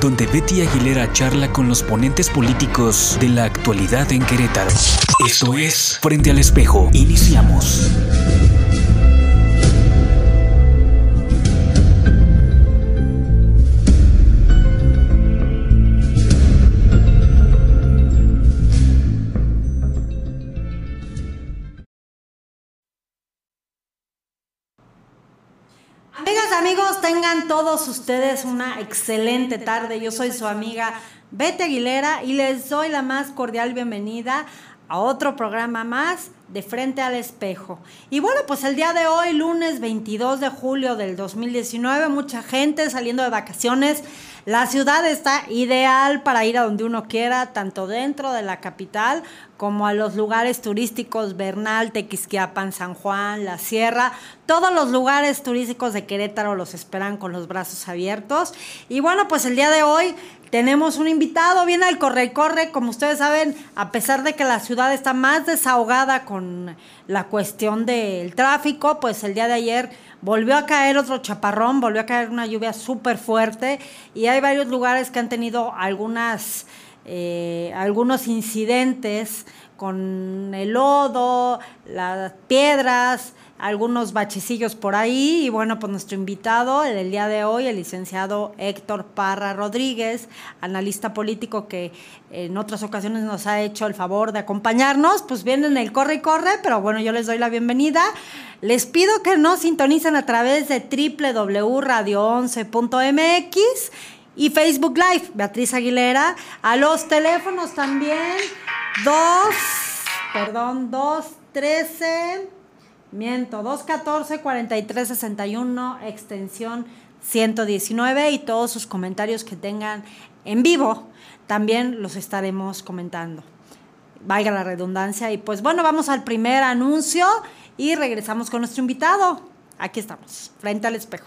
Donde Betty Aguilera charla con los ponentes políticos de la actualidad en Querétaro. Esto es Frente al Espejo. Iniciamos. Todos ustedes una excelente tarde. Yo soy su amiga Betty Aguilera y les doy la más cordial bienvenida a otro programa más de Frente al Espejo. Y bueno, pues el día de hoy, lunes 22 de julio del 2019, mucha gente saliendo de vacaciones. La ciudad está ideal para ir a donde uno quiera, tanto dentro de la capital como a los lugares turísticos Bernal, Tequisquiapan, San Juan, La Sierra. Todos los lugares turísticos de Querétaro los esperan con los brazos abiertos. Y bueno, pues el día de hoy tenemos un invitado, viene el Corre y Corre, como ustedes saben, a pesar de que la ciudad está más desahogada con la cuestión del tráfico, pues el día de ayer volvió a caer otro chaparrón, volvió a caer una lluvia súper fuerte y hay varios lugares que han tenido algunas, eh, algunos incidentes con el lodo, las piedras, algunos bachecillos por ahí. Y bueno, pues nuestro invitado el, día de hoy, el licenciado Héctor Parra Rodríguez, analista político que en otras ocasiones nos ha hecho el favor de acompañarnos, pues viene en el corre y corre, pero bueno, yo les doy la bienvenida. Les pido que nos sintonicen a través de www.radio11.mx y Facebook Live, Beatriz Aguilera, a los teléfonos también, 2, perdón, 2, 13, miento, 214 43 61, extensión 119 y todos sus comentarios que tengan en vivo también los estaremos comentando. Valga la redundancia. Y pues bueno, vamos al primer anuncio y regresamos con nuestro invitado. Aquí estamos, frente al espejo.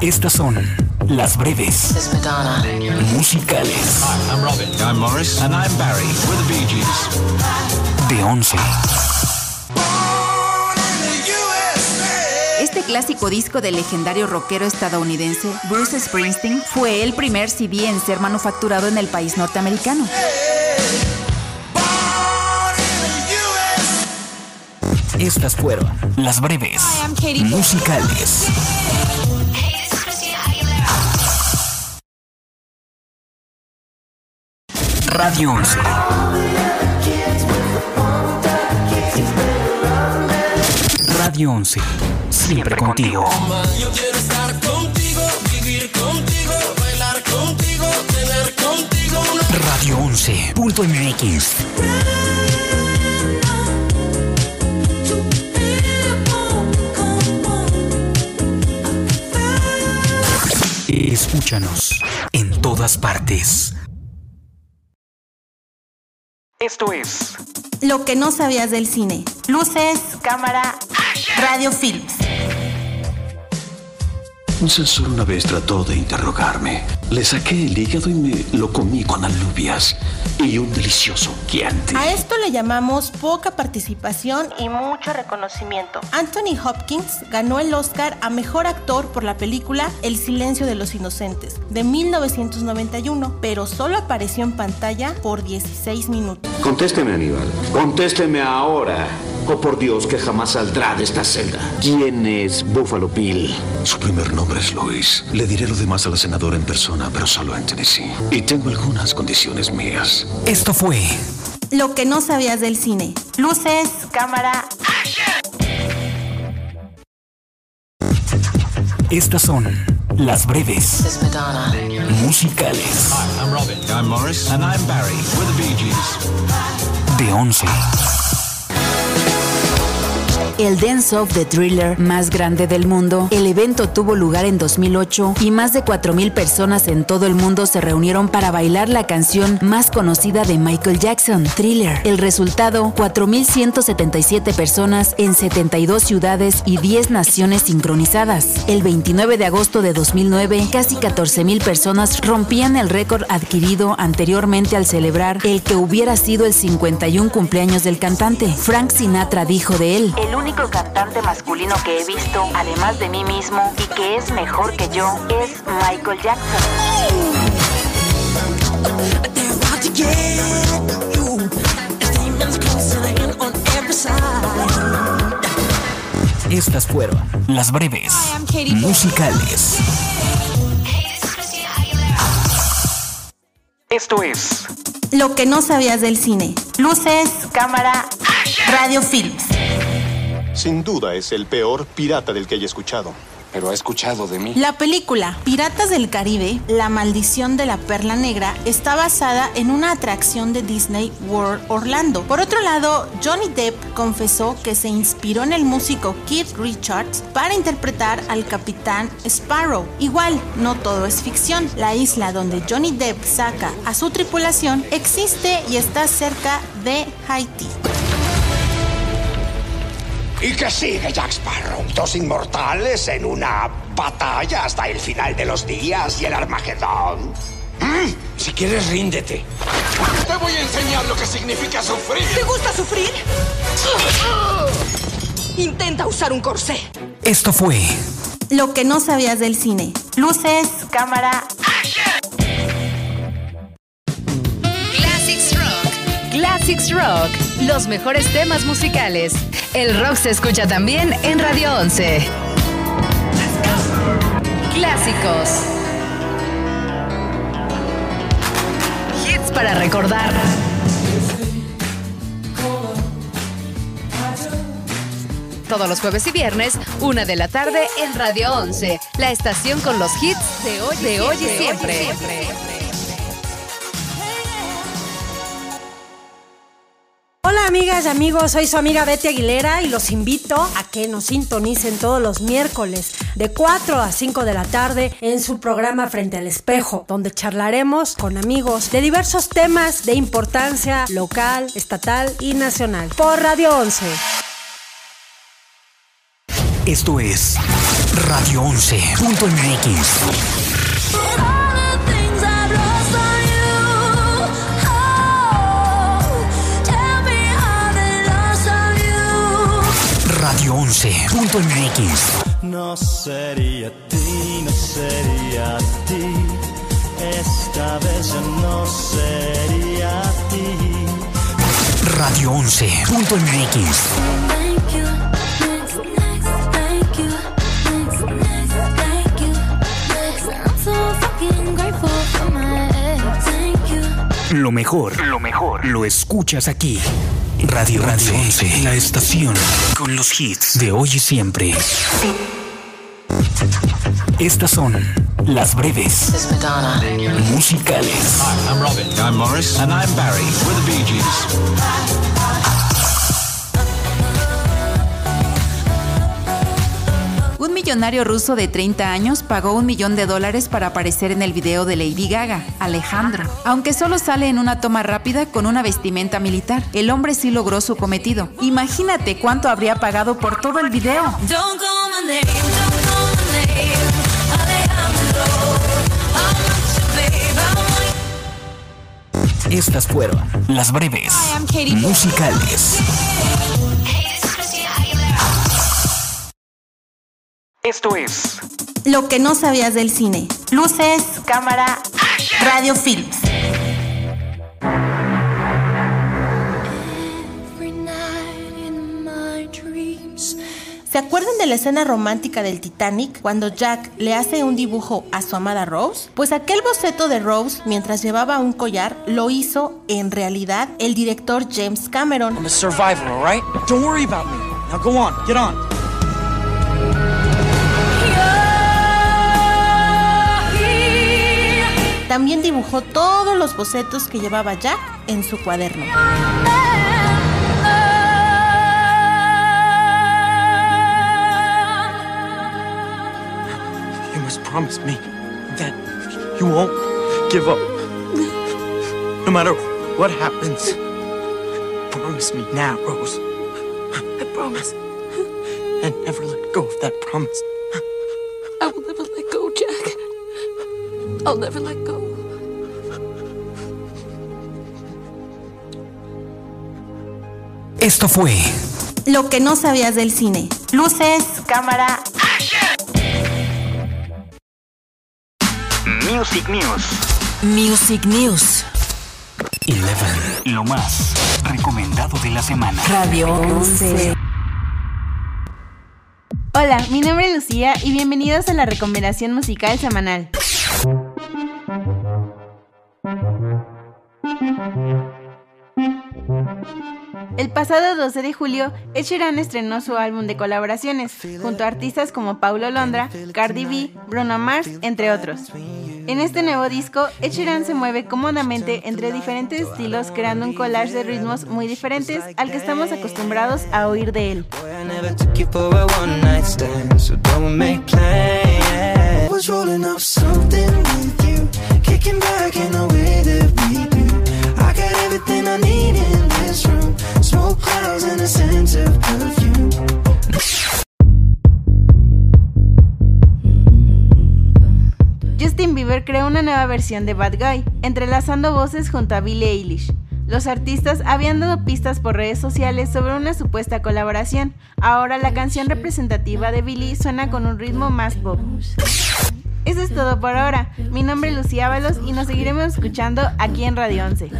Estas son las breves musicales I'm Robin. I'm Morris. And I'm Barry. We're the Bee Gees. de 11. Este clásico disco del legendario rockero estadounidense Bruce Springsteen fue el primer CD en ser manufacturado en el país norteamericano. Estas fueron las breves musicales. Radio 11. Radio 11. Siempre contigo. Yo quiero estar contigo, vivir contigo, bailar contigo, tener contigo Radio 11.mx. Escúchanos en todas partes. Esto es Lo que no sabías del cine. Luces, cámara, radio films. Un censor una vez trató de interrogarme. Le saqué el hígado y me lo comí con alubias y un delicioso guiante. A esto le llamamos poca participación y mucho reconocimiento. Anthony Hopkins ganó el Oscar a Mejor Actor por la película El Silencio de los Inocentes de 1991, pero solo apareció en pantalla por 16 minutos. Contésteme, Aníbal. Contésteme ahora. Oh, por Dios, que jamás saldrá de esta celda. ¿Quién es Buffalo Bill? Su primer nombre es Luis. Le diré lo demás a la senadora en persona, pero solo en Tennessee. Y tengo algunas condiciones mías. Esto fue Lo que no sabías del cine. Luces, cámara. Estas son las breves musicales I'm Robin. I'm Morris. And I'm Barry. We're the Bee Gees. de 11. El Dance of the Thriller más grande del mundo. El evento tuvo lugar en 2008 y más de 4.000 personas en todo el mundo se reunieron para bailar la canción más conocida de Michael Jackson, Thriller. El resultado, 4.177 personas en 72 ciudades y 10 naciones sincronizadas. El 29 de agosto de 2009, casi 14.000 personas rompían el récord adquirido anteriormente al celebrar el que hubiera sido el 51 cumpleaños del cantante. Frank Sinatra dijo de él, cantante masculino que he visto, además de mí mismo, y que es mejor que yo, es Michael Jackson. Estas fueron las breves musicales. Esto es Lo que no sabías del cine. Luces, cámara, radio films. Sin duda es el peor pirata del que haya escuchado. Pero ha escuchado de mí. La película Piratas del Caribe, La maldición de la perla negra, está basada en una atracción de Disney World Orlando. Por otro lado, Johnny Depp confesó que se inspiró en el músico Keith Richards para interpretar al capitán Sparrow. Igual, no todo es ficción. La isla donde Johnny Depp saca a su tripulación existe y está cerca de Haití. ¿Y qué sigue, Jack Sparrow? Dos inmortales en una batalla hasta el final de los días y el Armagedón. ¿Mm? Si quieres, ríndete. Te voy a enseñar lo que significa sufrir. ¿Te gusta sufrir? Intenta usar un corsé. Esto fue Lo que no sabías del cine. Luces, cámara, Classics Rock. Los mejores temas musicales. El rock se escucha también en Radio 11. Clásicos. Hits para recordar. Todos los jueves y viernes, una de la tarde en Radio 11, la estación con los hits de hoy, de hoy y siempre. Amigas y amigos, soy su amiga Betty Aguilera y los invito a que nos sintonicen todos los miércoles de 4 a 5 de la tarde en su programa Frente al Espejo, donde charlaremos con amigos de diversos temas de importancia local, estatal y nacional por Radio 11. Esto es Radio 11.mx. Radio 11.mx. No sería ti, no sería ti. Esta vez no sería ti. Radio 11.mx. Lo mejor, lo mejor, lo escuchas aquí. Radio, Radio 11, la estación con los hits de hoy y siempre. Estas son las breves musicales. Hi, I'm Robin. I'm Morris. And I'm Barry. We're the Bee Gees. millonario ruso de 30 años pagó un millón de dólares para aparecer en el video de Lady Gaga, Alejandro, aunque solo sale en una toma rápida con una vestimenta militar. El hombre sí logró su cometido. Imagínate cuánto habría pagado por todo el video. Estas fueron las breves musicales. Esto es Lo que no sabías del cine. Luces, cámara, radio films. ¿Se acuerdan de la escena romántica del Titanic cuando Jack le hace un dibujo a su amada Rose? Pues aquel boceto de Rose mientras llevaba un collar lo hizo en realidad el director James Cameron. I'm a survivor, all right? Don't worry about me. Now go on, get on. También dibujó todos los bocetos que llevaba Jack en su cuaderno. You must promise me that you won't give up. No matter what happens. Promise me now, Rose. I promise. And never let go of that promise. I will never let go, Jack. I'll never let go. Esto fue Lo que no sabías del cine. Luces, cámara. Music News. Music News. 11. Lo más recomendado de la semana. Radio 11. Hola, mi nombre es Lucía y bienvenidos a la recomendación musical semanal. El pasado 12 de julio, Ed Sheeran estrenó su álbum de colaboraciones, junto a artistas como Paulo Londra, Cardi B, Bruno Mars, entre otros. En este nuevo disco, Ed Sheeran se mueve cómodamente entre diferentes estilos, creando un collage de ritmos muy diferentes al que estamos acostumbrados a oír de él. I got everything I need in this room, smoke clouds and a sense of perfume. Justin Bieber creó una nueva versión de Bad Guy, entrelazando voces junto a Billie Eilish. Los artistas habían dado pistas por redes sociales sobre una supuesta colaboración. Ahora la canción representativa de Billie suena con un ritmo más pop. Eso es todo por ahora. Mi nombre es Lucía Ábalos y nos seguiremos escuchando aquí en Radio 11.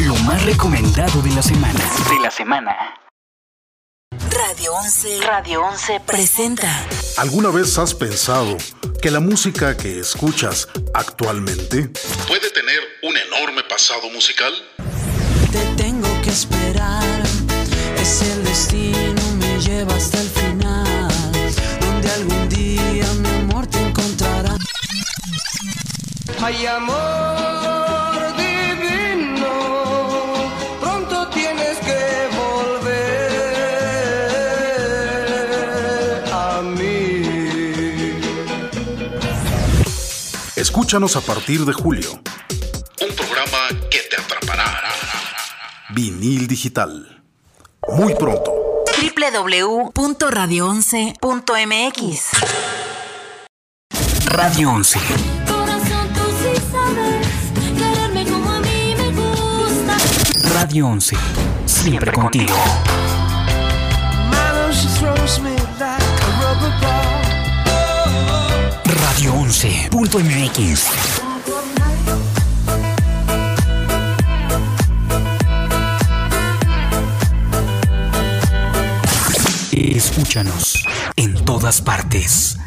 Lo más recomendado de la semana. De la semana. Radio 11. Radio 11 presenta. ¿Alguna vez has pensado que la música que escuchas actualmente puede tener un enorme pasado musical? Te tengo que esperar, es el destino, me lleva hasta el final, donde algún día mi amor te encontrará. Hay amor Escúchanos a partir de julio. Un programa que te atrapará. Vinil digital. Muy pronto. www.radio11.mx Radio 11. Corazón, tú sí sabes quererme como a mí me gusta. Radio 11. Siempre contigo. Radio 11.mx. Escúchanos en todas partes.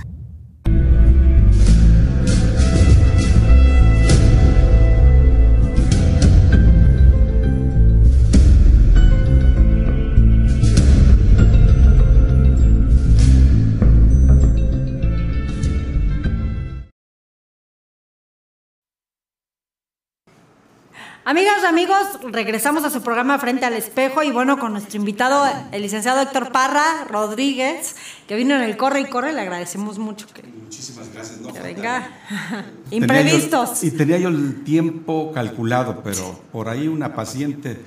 Amigas y amigos, regresamos a su programa Frente al Espejo y bueno, con nuestro invitado, el licenciado Héctor Parra Rodríguez, que vino en el Corre y Corre, le agradecemos mucho que, Muchísimas gracias. No, que venga. Tenía Imprevistos. yo- y tenía yo el tiempo calculado, pero por ahí una paciente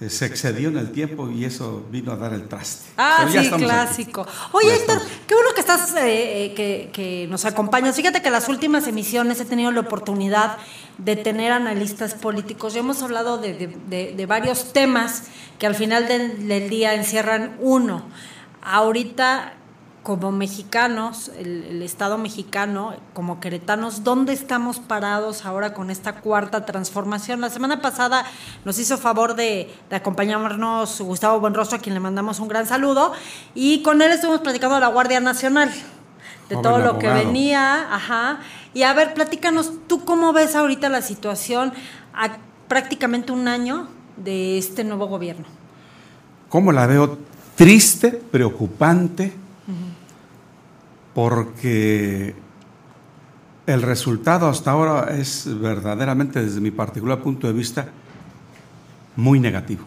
eh, se excedió en el tiempo y eso vino a dar el traste. Ah, sí, aquí. clásico. Oye, Ya Héctor, estamos. qué bueno que estás, eh, eh, que, que nos acompañas. Fíjate que las últimas emisiones he tenido la oportunidad de tener analistas políticos. Ya hemos hablado de, de- varios temas que al final del, día encierran uno. Ahorita, como mexicanos, el, Estado mexicano, como queretanos, ¿dónde estamos parados ahora con esta cuarta transformación? La semana pasada nos hizo favor de, de acompañarnos Gustavo Buenrostro, a quien le mandamos un gran saludo, y con él estuvimos platicando de la Guardia Nacional, de Joven todo lo que venía, ajá. Y a ver, platícanos, ¿tú cómo ves ahorita la situación a prácticamente un año de este nuevo gobierno? ¿Cómo la veo? Triste, preocupante, porque el resultado hasta ahora es verdaderamente, desde mi particular punto de vista, muy negativo.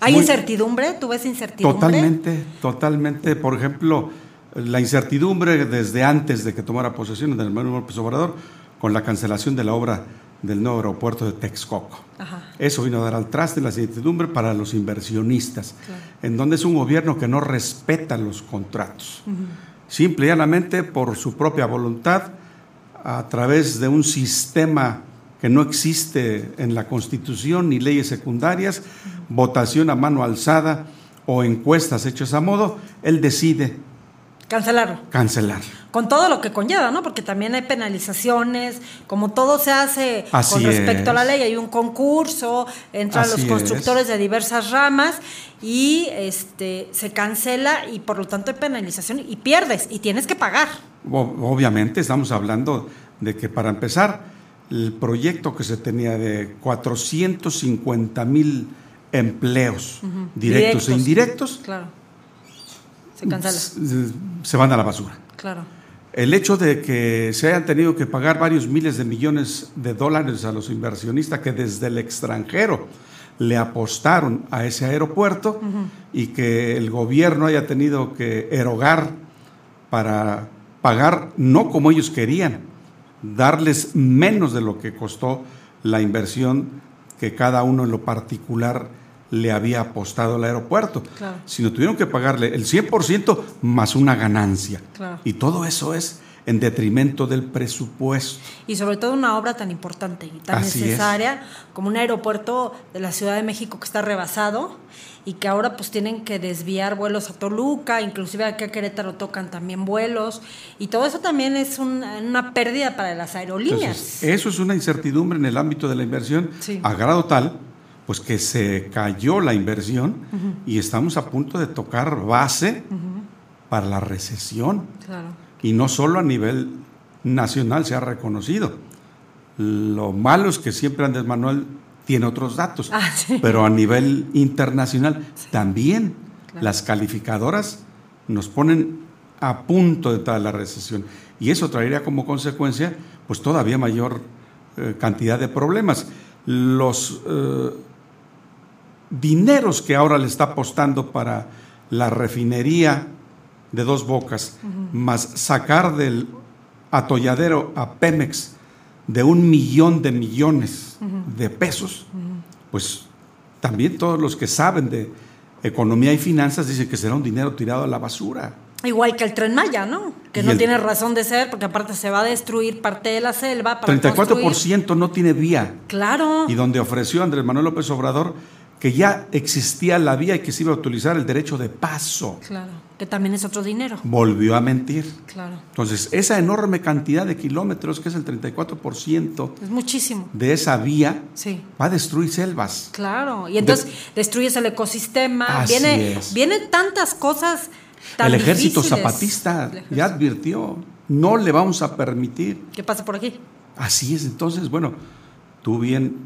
¿Hay Muy- incertidumbre? ¿Tú ves incertidumbre? Totalmente, totalmente. Por ejemplo, la incertidumbre desde antes de que tomara posesión del Manuel López Obrador con la cancelación de la obra del nuevo aeropuerto de Texcoco. Ajá. Eso vino a dar al traste la incertidumbre para los inversionistas, en donde es un gobierno que no respeta los contratos. Simple y llanamente por su propia voluntad, a través de un sistema que no existe en la Constitución ni leyes secundarias, votación a mano alzada o encuestas hechas a modo, él decide Cancelarlo. cancelar. Con todo lo que conlleva, ¿no? Porque también hay penalizaciones, como todo se hace Así con respecto a la ley, hay un concurso, entran Así los constructores de diversas ramas y este se cancela y por lo tanto hay penalización y pierdes y tienes que pagar. Obviamente estamos hablando de que para empezar, el proyecto que se tenía de 450 mil empleos Ujú. directos, e indirectos Claro. Se cancela. s- se van a la basura. Claro. El hecho de que se hayan tenido que pagar varios miles de millones de dólares a los inversionistas que desde el extranjero le apostaron a ese aeropuerto y que el gobierno haya tenido que erogar para pagar no como ellos querían, darles menos de lo que costó la inversión que cada uno en lo particular le había apostado al aeropuerto, Claro. sino tuvieron que pagarle el 100% más una ganancia. Claro. Y todo eso es en detrimento del presupuesto. Y sobre todo una obra tan importante y tan Así es. necesaria como un aeropuerto de la Ciudad de México que está rebasado y que ahora pues tienen que desviar vuelos a Toluca, inclusive aquí a Querétaro tocan también vuelos y todo eso también es un- una pérdida para las aerolíneas. Entonces, eso es una incertidumbre en el ámbito de la inversión Sí. a grado tal pues que se cayó la inversión y estamos a punto de tocar base para la recesión. Claro. Y no solo a nivel nacional se ha reconocido. Lo malo es que siempre Andrés Manuel tiene otros datos, Ah, sí. pero a nivel internacional también Claro. las calificadoras nos ponen a punto de entrar en la recesión. Y eso traería como consecuencia pues todavía mayor eh, cantidad de problemas. Los eh, dineros que ahora le está apostando para la refinería de dos bocas, más sacar del atolladero a Pemex de un millón de millones de pesos, pues también todos los que saben de economía y finanzas dicen que será un dinero tirado a la basura. Igual que el tren Maya, ¿no? Que Y no el- tiene razón de ser porque aparte se va a destruir parte de la selva para construir. 34% no tiene vía. Claro. Y donde ofreció Andrés Manuel López Obrador que ya existía la vía y que se iba a utilizar el derecho de paso. Claro. Que también es otro dinero. Volvió a mentir. Claro. Entonces, esa enorme cantidad de kilómetros, que es el 34% Es muchísimo. de esa vía, Sí. va a destruir selvas. Claro, y entonces destruyes el ecosistema, Así viene, es. vienen tantas cosas tan el ejército difíciles. zapatista ya advirtió, no le vamos a permitir. ¿Qué pasa por aquí? Así es, entonces, bueno, tú bien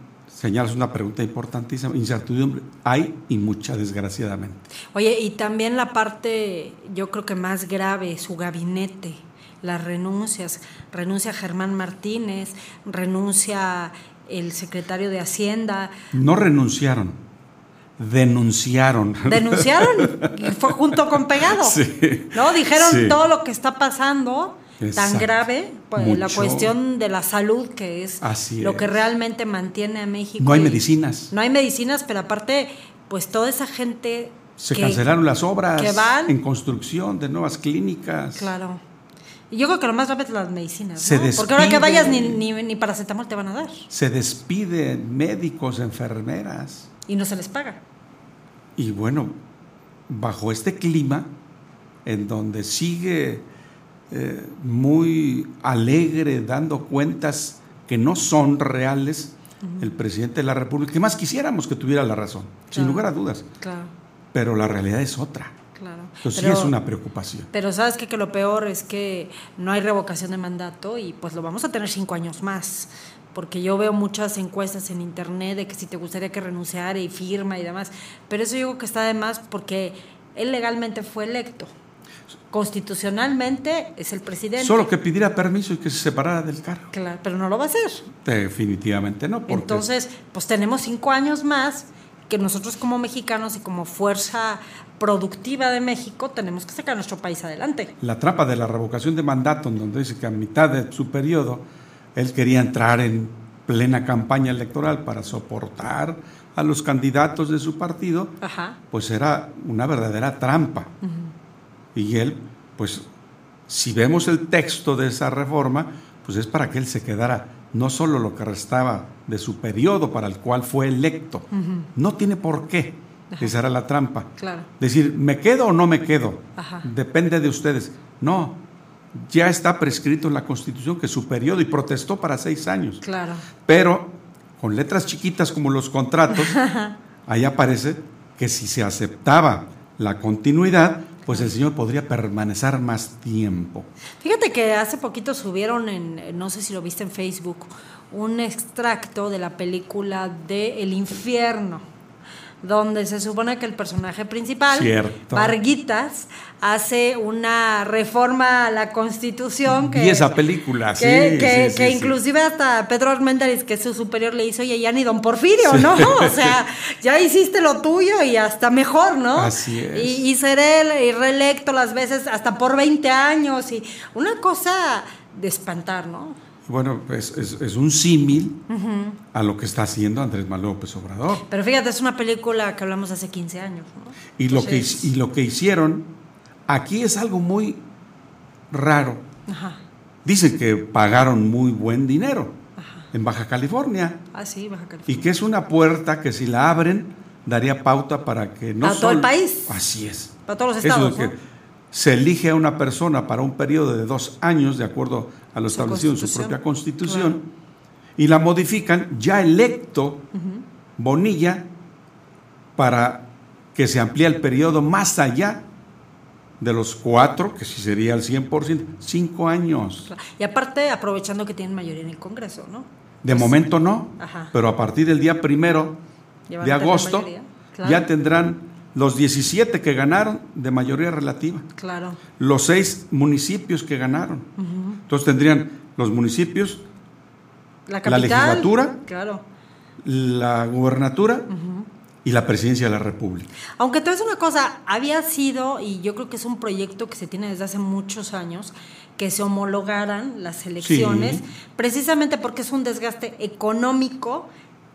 señalas una pregunta importantísima, incertidumbre hay y mucha, desgraciadamente. Oye, y también la parte, yo creo que más grave, su gabinete, las renuncias, renuncia Germán Martínez, renuncia el secretario de Hacienda. No renunciaron, denunciaron. Denunciaron y fue junto con pegado. Sí. ¿No? Dijeron Sí. todo lo que está pasando tan grave, pues, la cuestión de la salud, que es Así lo que realmente mantiene a México. No hay medicinas. No hay medicinas, pero aparte, pues toda esa gente. Se que- cancelaron las obras que van- en construcción de nuevas clínicas. Claro. Y yo creo que lo más grave es las medicinas. Se ¿no? Porque ahora que vayas ni, ni, ni paracetamol te van a dar. Se despiden médicos, enfermeras. Y no se les paga. Y bueno, bajo este clima, en donde sigue eh, muy alegre dando cuentas que no son reales, el presidente de la República, que más quisiéramos que tuviera la razón, sin lugar a dudas, Claro, pero la realidad es otra. claro. Entonces Pero- sí es una preocupación. Pero sabes qué? que lo peor es que no hay revocación de mandato y pues lo vamos a tener cinco años más. Porque yo veo muchas encuestas en internet de que si te gustaría que renunciara y firma y demás. Pero eso yo creo que está de más porque él legalmente fue electo. Constitucionalmente es el presidente. Solo que pidiera permiso y que se separara del cargo. Claro, pero no lo va a hacer. Definitivamente no, porque Entonces, pues tenemos cinco años más que nosotros como mexicanos y como fuerza productiva de México tenemos que sacar a nuestro país adelante. la trampa de la revocación de mandato, en donde dice que a mitad de su periodo él quería entrar en plena campaña electoral para soportar a los candidatos de su partido, Ajá. pues era una verdadera trampa. Y él, pues, si vemos el texto de esa reforma, pues es para que él se quedara no solo lo que restaba de su periodo para el cual fue electo, no tiene por qué. Esa era la trampa. Claro. Decir, ¿me quedo o no me quedo? Ajá. Depende de ustedes. No, ya está prescrito en la Constitución que su periodo y protestó para seis años. Claro. Pero con letras chiquitas como los contratos, ahí aparece que si se aceptaba la continuidad, pues el señor podría permanecer más tiempo. Fíjate que hace poquito subieron en, no sé si lo viste en Facebook, un extracto de la película de El infierno, donde se supone que el personaje principal, Cierto. Varguitas, hace una reforma a la constitución que, Vi esa película, sí, que, que- sí, que sí, sí. inclusive hasta Pedro Armendáriz, que es su superior, le hizo, oye, ya ni don Porfirio, ¿no? O sea, ya hiciste lo tuyo y hasta mejor, ¿no? Así es. Y, y seré y reelecto las veces hasta por 20 años y una cosa de espantar, ¿no? Bueno, pues es, es un símil a lo que está haciendo Andrés Manuel López Obrador. Pero fíjate, es una película que hablamos hace 15 años, ¿no? Y lo, que, y lo que hicieron aquí es algo muy raro. Ajá. Dicen que pagaron muy buen dinero en Baja California Ah, sí, Baja California. y que es una puerta que si la abren daría pauta para que no ¿A todo el país? Así es. Para todos los Eso estados, que ¿no? Se elige a una persona para un periodo de dos años de acuerdo a lo establecido en su propia constitución y la modifican ya electo Bonilla para que se amplíe el periodo más allá de los cuatro, que si sería el 100%, cinco años. Y aparte, aprovechando que tienen mayoría en el Congreso, ¿no? De momento no, Ajá. pero a partir del día primero de agosto claro. ya tendrán los 17 que ganaron de mayoría relativa, Claro. los seis municipios que ganaron. Entonces tendrían los municipios, La legislatura. Claro. la gubernatura y la presidencia de la República. Aunque te una cosa, había sido, y yo creo que es un proyecto que se tiene desde hace muchos años, que se homologaran las elecciones, Sí. precisamente porque es un desgaste económico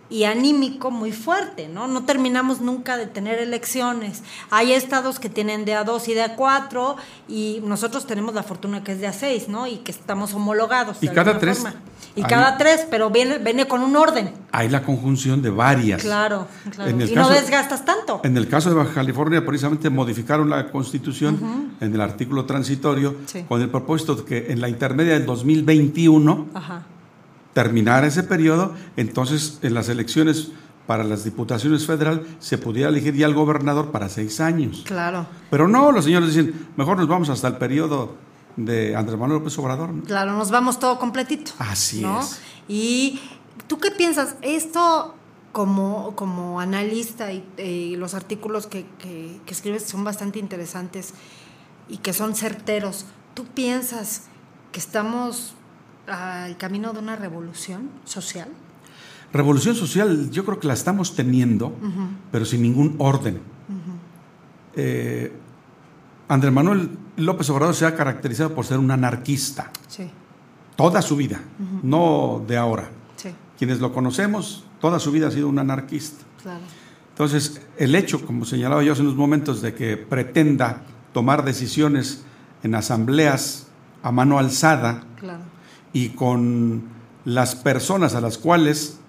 y anímico muy fuerte, ¿no? No terminamos nunca de tener elecciones. Hay estados que tienen de a dos y de a cuatro, y nosotros tenemos la fortuna que es de a seis, ¿no? Y que estamos homologados. Y de cada tres. forma. Y cada tres, pero viene, viene con un orden. Hay la conjunción de varias. Claro, claro. En el y caso- no desgastas tanto. En el caso de Baja California, precisamente modificaron la constitución en el artículo transitorio Sí. con el propósito de que en la intermedia del 2021 Ajá. Terminara ese periodo, entonces en las elecciones para las diputaciones federal se pudiera elegir ya el gobernador para seis años. Claro. Pero no, los señores dicen, mejor nos vamos hasta el periodo de Andrés Manuel López Obrador. ¿no? Claro, nos vamos todo completito. Así ¿no? es. Y tú qué piensas, esto como, como analista y eh, los artículos que, que- que escribes son bastante interesantes y que son certeros, ¿tú piensas que estamos al camino de una revolución social? Revolución social yo creo que la estamos teniendo, pero sin ningún orden. Eh, Andrés Manuel López Obrador se ha caracterizado por ser un anarquista. Sí. Toda su vida, no de ahora. Sí. Quienes lo conocemos, toda su vida ha sido un anarquista. Claro. Entonces, el hecho, como señalaba yo hace unos momentos, de que pretenda tomar decisiones en asambleas a mano alzada Claro. Y con las personas a las cuales,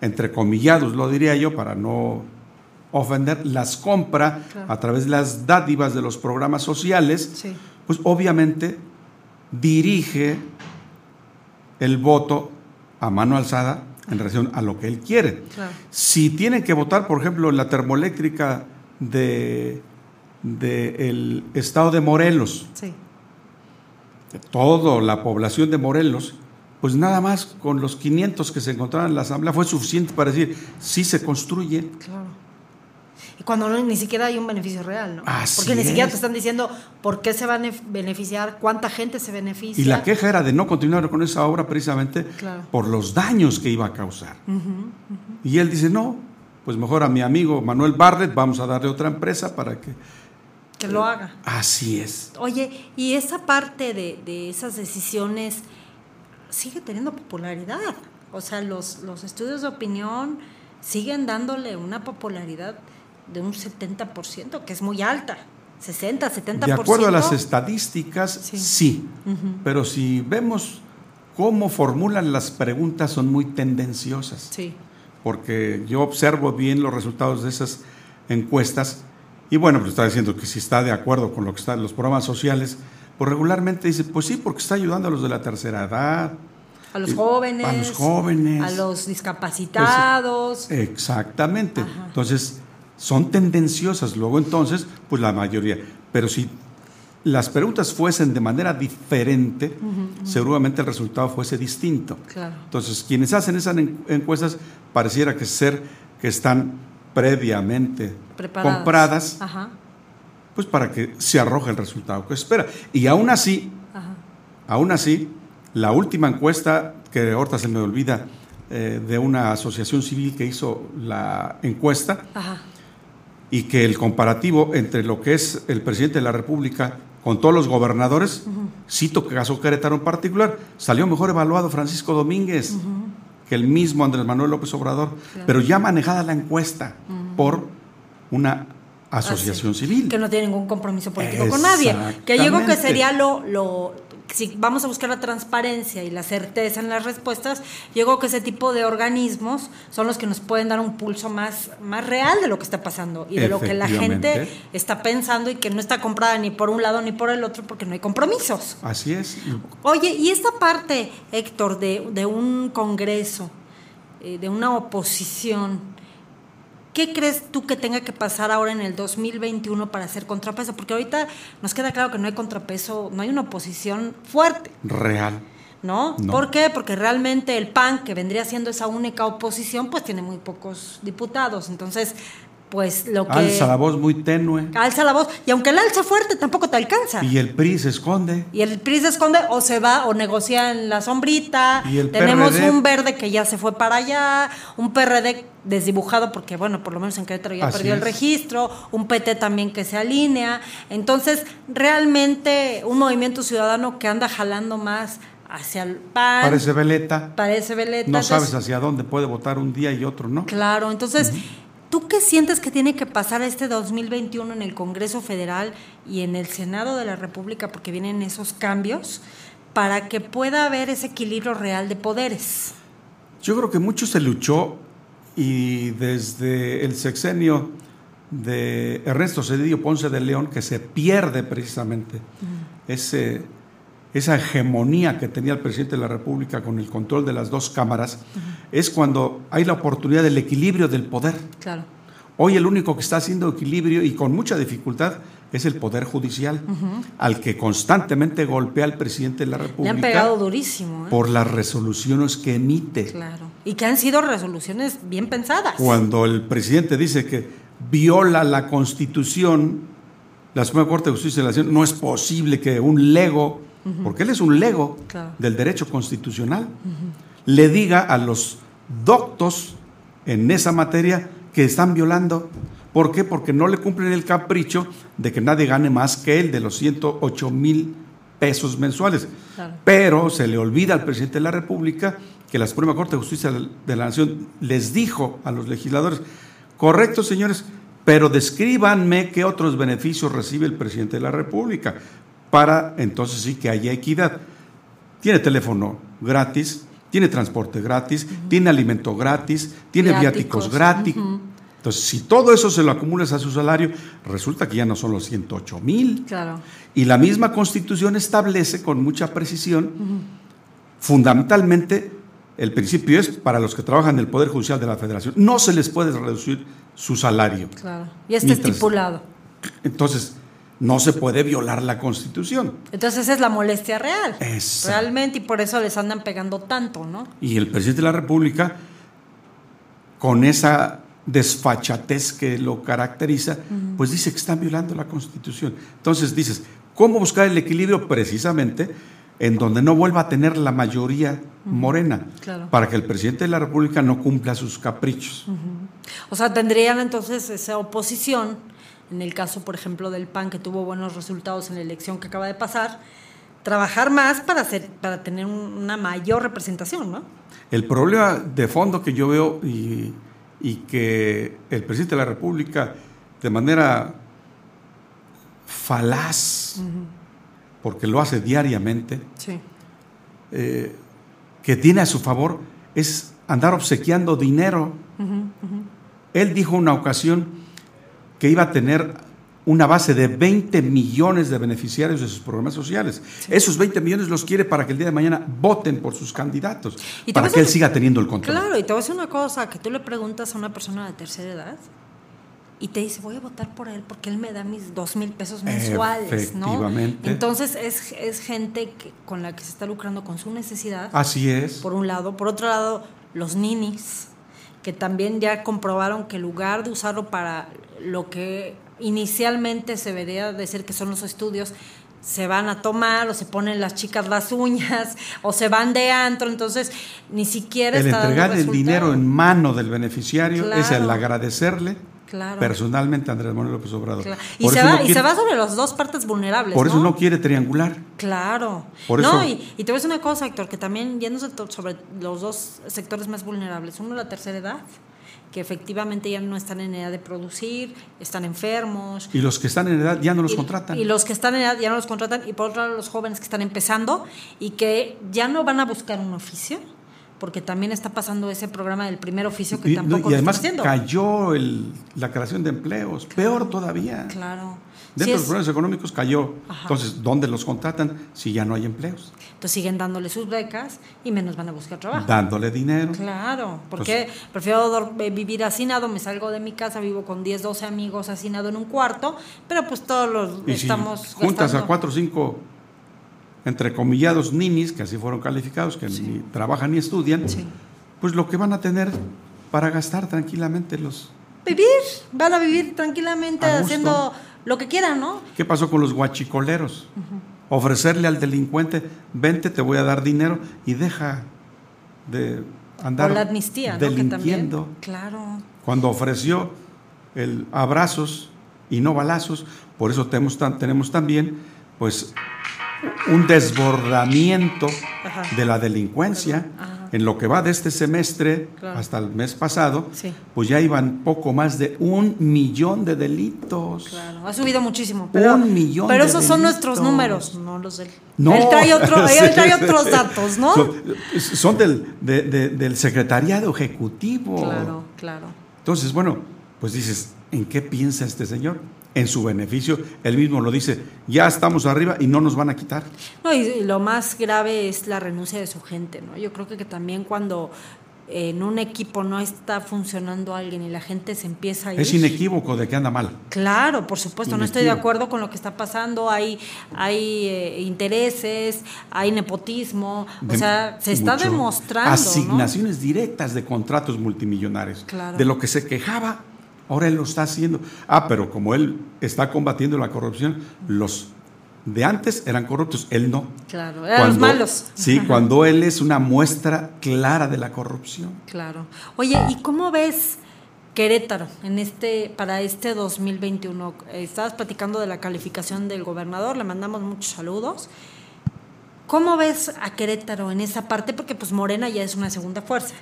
entre comillados lo diría yo, para no ofender, las compra Claro. a través de las dádivas de los programas sociales, Sí. pues obviamente dirige el voto a mano alzada en relación a lo que él quiere. Claro. Si tienen que votar, por ejemplo, en la termoeléctrica de, de el estado de Morelos, Sí. Toda la población de Morelos, pues nada más con los 500 que se encontraban en la asamblea fue suficiente para decir, sí se construye. Claro. Y cuando no, ni siquiera hay un beneficio real, ¿no? Así Porque ni siquiera te están diciendo por qué se van a beneficiar, cuánta gente se beneficia. Y la queja era de no continuar con esa obra precisamente Claro. por los daños que iba a causar. Y él dice, no, pues mejor a mi amigo Manuel Bartlett vamos a darle otra empresa para que... Que lo haga. Así es. Oye, y esa parte de, de esas decisiones sigue teniendo popularidad. O sea, los, los estudios de opinión siguen dándole una popularidad de un 70%, que es muy alta. 60, 70%. De acuerdo a las estadísticas, sí. Pero si vemos cómo formulan las preguntas, son muy tendenciosas. Sí. Porque yo observo bien los resultados de esas encuestas y bueno, pues está diciendo que si está de acuerdo con lo que están los programas sociales, pues regularmente dice, pues sí, porque está ayudando a los de la tercera edad. A los jóvenes. A los jóvenes. A los discapacitados. Exactamente. Entonces, son tendenciosas. Luego, entonces, pues la mayoría. Pero si las preguntas fuesen de manera diferente, seguramente el resultado fuese distinto. Claro. Entonces, quienes hacen esas en- encuestas pareciera que ser que están previamente Preparadas. compradas, Ajá. pues para que se arroje el resultado que espera. Y aún así, Ajá. Aún así, la última encuesta, que ahorita se me olvida, eh, de una asociación civil que hizo la encuesta, Ajá. y que el comparativo entre lo que es el presidente de la República con todos los gobernadores, cito que caso Querétaro en particular, salió mejor evaluado Francisco Domínguez que el mismo Andrés Manuel López Obrador, Claro. pero ya manejada la encuesta por una asociación civil. Que no tiene ningún compromiso político con nadie. Que yo creo que sería lo, lo. Si vamos a buscar la transparencia y la certeza en las respuestas, yo creo que ese tipo de organismos son los que nos pueden dar un pulso más, más real de lo que está pasando y de lo que la gente está pensando y que no está comprada ni por un lado ni por el otro porque no hay compromisos. Así es. Oye, y esta parte, Héctor, de, de un congreso, eh, de una oposición, ¿qué crees tú que tenga que pasar ahora en el 2021 para hacer contrapeso? Porque ahorita nos queda claro que no hay contrapeso, no hay una oposición fuerte, Real. ¿no? No. ¿Por qué? Porque realmente el PAN, que vendría siendo esa única oposición, pues tiene muy pocos diputados. Entonces, pues lo que... Alza la voz muy tenue. Alza la voz. Y aunque el alza fuerte, tampoco te alcanza. Y el PRI se esconde. Y el PRI se esconde o se va o negocia en la sombrita. Y el Tenemos PRD. un verde que ya se fue para allá, un PRD desdibujado porque, bueno, por lo menos en Querétaro ya Así perdió el registro, un PT también que se alinea. Entonces, realmente un movimiento ciudadano que anda jalando más hacia el PAN. Parece veleta. Parece veleta. No Entonces, sabes hacia dónde puede votar un día y otro, ¿no? Claro, entonces, ¿tú qué sientes que tiene que pasar este 2021 en el Congreso Federal y en el Senado de la República, porque vienen esos cambios, para que pueda haber ese equilibrio real de poderes? Yo creo que mucho se luchó y desde el sexenio de Ernesto Cedillo Ponce de León, que se pierde precisamente ese, esa hegemonía que tenía el presidente de la República con el control de las dos cámaras, es cuando hay la oportunidad del equilibrio del poder. Claro. Hoy el único que está haciendo equilibrio y con mucha dificultad es el Poder Judicial, al que constantemente golpea al presidente de la Le República han pegado durísimo. ¿eh? por las resoluciones que emite. Claro. Y que han sido resoluciones bien pensadas. Cuando el presidente dice que viola la Constitución, la Suprema Corte de Justicia de la Nación, no es posible que un lego, Porque él es un lego Claro. del derecho constitucional, le diga a los doctos en esa materia que están violando. ¿Por qué? Porque no le cumplen el capricho de que nadie gane más que él de los 108 mil pesos mensuales. Claro. Pero se le olvida al presidente de la República que la Suprema Corte de Justicia de la Nación les dijo a los legisladores, correcto señores, pero descríbanme qué otros beneficios recibe el presidente de la República para entonces sí que haya equidad. Tiene teléfono gratis, tiene transporte gratis, tiene alimento gratis, tiene viáticos, Viáticos, gratis. Entonces, si todo eso se lo acumulas a su salario, resulta que ya no son los 108 mil. Claro. Y la misma constitución establece con mucha precisión, fundamentalmente, el principio es para los que trabajan en el Poder Judicial de la Federación. No se les puede reducir su salario. Claro. Y está Mientras- estipulado. Entonces, no se puede violar la constitución. Entonces esa es la molestia real. Exacto. Realmente, y por eso les andan pegando tanto, ¿no? Y el presidente de la República, con esa desfachatez que lo caracteriza, pues dice que están violando la Constitución. Entonces dices, ¿cómo buscar el equilibrio? Precisamente en donde no vuelva a tener la mayoría morena, Claro. para que el presidente de la República no cumpla sus caprichos. O sea, tendrían entonces esa oposición, en el caso, por ejemplo, del PAN, que tuvo buenos resultados en la elección que acaba de pasar, trabajar más para, hacer, para tener un- una mayor representación, ¿no? El problema de fondo que yo veo y, y que el presidente de la República, de manera falaz, porque lo hace diariamente, Sí. eh, que tiene a su favor es andar obsequiando dinero. Él dijo una ocasión que iba a tener una base de 20 millones de beneficiarios de sus programas sociales. Esos 20 millones los quiere para que el día de mañana voten por sus candidatos, Y para que él siga teniendo el control. Claro, y te voy a decir una cosa, que tú le preguntas a una persona de tercera edad y te dice, voy a votar por él porque él me da mis dos mil pesos mensuales, ¿no? Entonces es, es gente que- con la que se está lucrando con su necesidad. Así es. Por un lado. Por otro lado, los ninis, que también ya comprobaron que en lugar de usarlo para lo que inicialmente se debería decir que son los estudios, se van a tomar o se ponen las chicas las uñas o se van de antro, entonces ni siquiera El está dando entregar el dinero en mano del beneficiario es el agradecerle Claro. personalmente Andrés Manuel López Obrador. Claro. Y, se va, no y se va sobre las dos partes vulnerables. Por eso ¿no? no quiere triangular. Claro. Por no, eso- y, y te voy a decir una cosa, Héctor, que también yéndose sobre los dos sectores más vulnerables. Uno, la tercera edad, que efectivamente ya no están en edad de producir, están enfermos. Y los que están en edad ya no los Y- contratan. Y los que están en edad ya no los contratan. Y por otro lado, los jóvenes que están empezando y que ya no van a buscar un oficio, porque también está pasando ese programa del primer oficio que Y, tampoco y además está haciendo. cayó el- la creación de empleos, peor todavía. Claro. Dentro Sí de los problemas económicos cayó. Ajá. Entonces, ¿dónde los contratan si ya no hay empleos? Entonces siguen dándole sus becas y menos van a buscar trabajo. Dándole dinero. Claro, porque prefiero eh, vivir hacinado, me salgo de mi casa, vivo con 10, 12 amigos hacinado en un cuarto, pero pues todos los Y si estamos juntas gastando. a cuatro o cinco entrecomillados ninis, que así fueron calificados, que ni trabajan ni estudian, pues lo que van a tener para gastar tranquilamente los... Vivir, van a vivir tranquilamente A haciendo lo que quieran, ¿no? ¿Qué pasó con los guachicoleros? Ofrecerle al delincuente, vente, te voy a dar dinero y deja de andar o la amnistía, ¿no? Que también. delinquiendo. Claro. Cuando ofreció el abrazos y no balazos, por eso tenemos, tan- tenemos también pues un desbordamiento Ajá. de la delincuencia. Ajá. En lo que va de este semestre Claro. hasta el mes pasado, Sí. pues ya iban poco más de un millón de delitos. Claro, ha subido muchísimo. Pero, Un millón Pero de esos son nuestros números, no los de él. No. Él trae, otro, él trae Sí. otros datos, ¿no? Son, son del, de- de- del secretariado ejecutivo. Claro, claro. Entonces, bueno, pues dices, ¿en qué piensa este señor? En su beneficio, él mismo lo dice, ya estamos arriba y no nos van a quitar. No, y, lo más grave es la renuncia de su gente, ¿no? Yo creo que, que también cuando en un equipo no está funcionando alguien y la gente se empieza a ir. Es inequívoco de que anda mal. Claro, por supuesto, no estoy de acuerdo con lo que está pasando, hay, hay eh, intereses, hay nepotismo, o sea, se está demostrando. ¿no? Asignaciones directas de contratos multimillonarios. Claro. De lo que se quejaba, ahora él lo está haciendo. Ah, pero como él está combatiendo la corrupción, los de antes eran corruptos, él no. Claro, eran los malos. Sí, cuando él es una muestra clara de la corrupción. Claro. Oye, ¿y cómo ves Querétaro en este para este 2021? Estabas platicando de la calificación del gobernador, le mandamos muchos saludos. ¿Cómo ves a Querétaro en esa parte? Porque pues Morena ya es una segunda fuerza.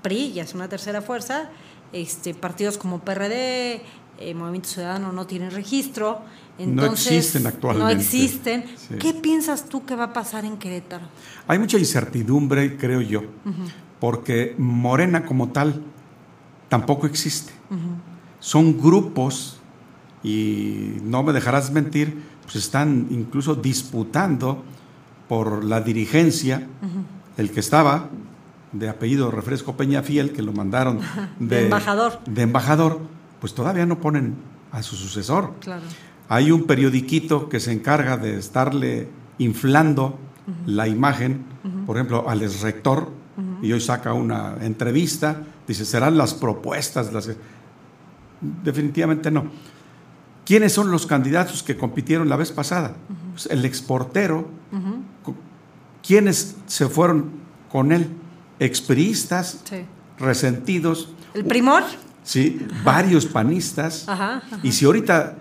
PRI ya es una tercera fuerza. Este, partidos como PRD, eh, Movimiento Ciudadano no tienen registro. Entonces, no existen actualmente. No existen. ¿Qué piensas tú que va a pasar en Querétaro? Hay mucha incertidumbre, creo yo, porque Morena como tal tampoco existe. Son grupos, y no me dejarás mentir, pues están incluso disputando por la dirigencia, el que estaba de apellido Refresco Peña Fiel, que lo mandaron de, embajador. De embajador, pues todavía no ponen a su sucesor. Claro. Hay un periodiquito que se encarga de estarle inflando la imagen, por ejemplo, al ex rector, y hoy saca una entrevista, dice, serán las propuestas, las definitivamente no. ¿Quiénes son los candidatos que compitieron la vez pasada? Pues el exportero. ¿Quiénes se fueron con él? Expriistas, resentidos. ¿El primor? Sí, varios panistas. Y si ahorita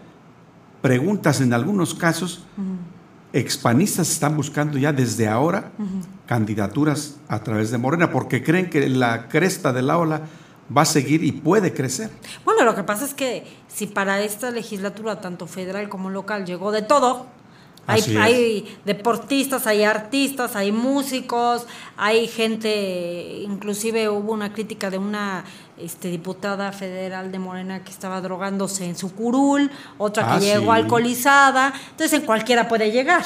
preguntas en algunos casos, expanistas están buscando ya desde ahora candidaturas a través de Morena, porque creen que la cresta de la ola va a seguir y puede crecer. Bueno, lo que pasa es que si para esta legislatura, tanto federal como local, llegó de todo, hay, deportistas, hay artistas, hay músicos, hay gente, inclusive hubo una crítica de una este, diputada federal de Morena que estaba drogándose en su curul, otra que ah, llegó alcoholizada, entonces en cualquiera puede llegar.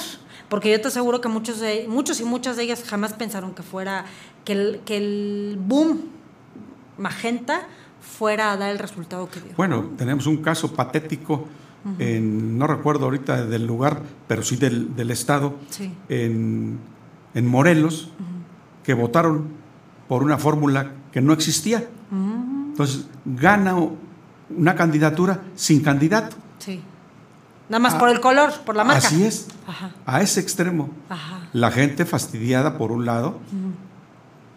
Porque yo te aseguro que muchos, muchos y muchas de ellas jamás pensaron que fuera, que el, que el boom magenta fuera a dar el resultado que dio. Bueno, tenemos un caso patético, en, no recuerdo ahorita del lugar, pero sí del, del estado, en, en, Morelos, que votaron por una fórmula que no existía. Entonces, gana una candidatura sin candidato. Sí. Nada más por el color, por la marca. Así es. A ese extremo. La gente fastidiada, por un lado,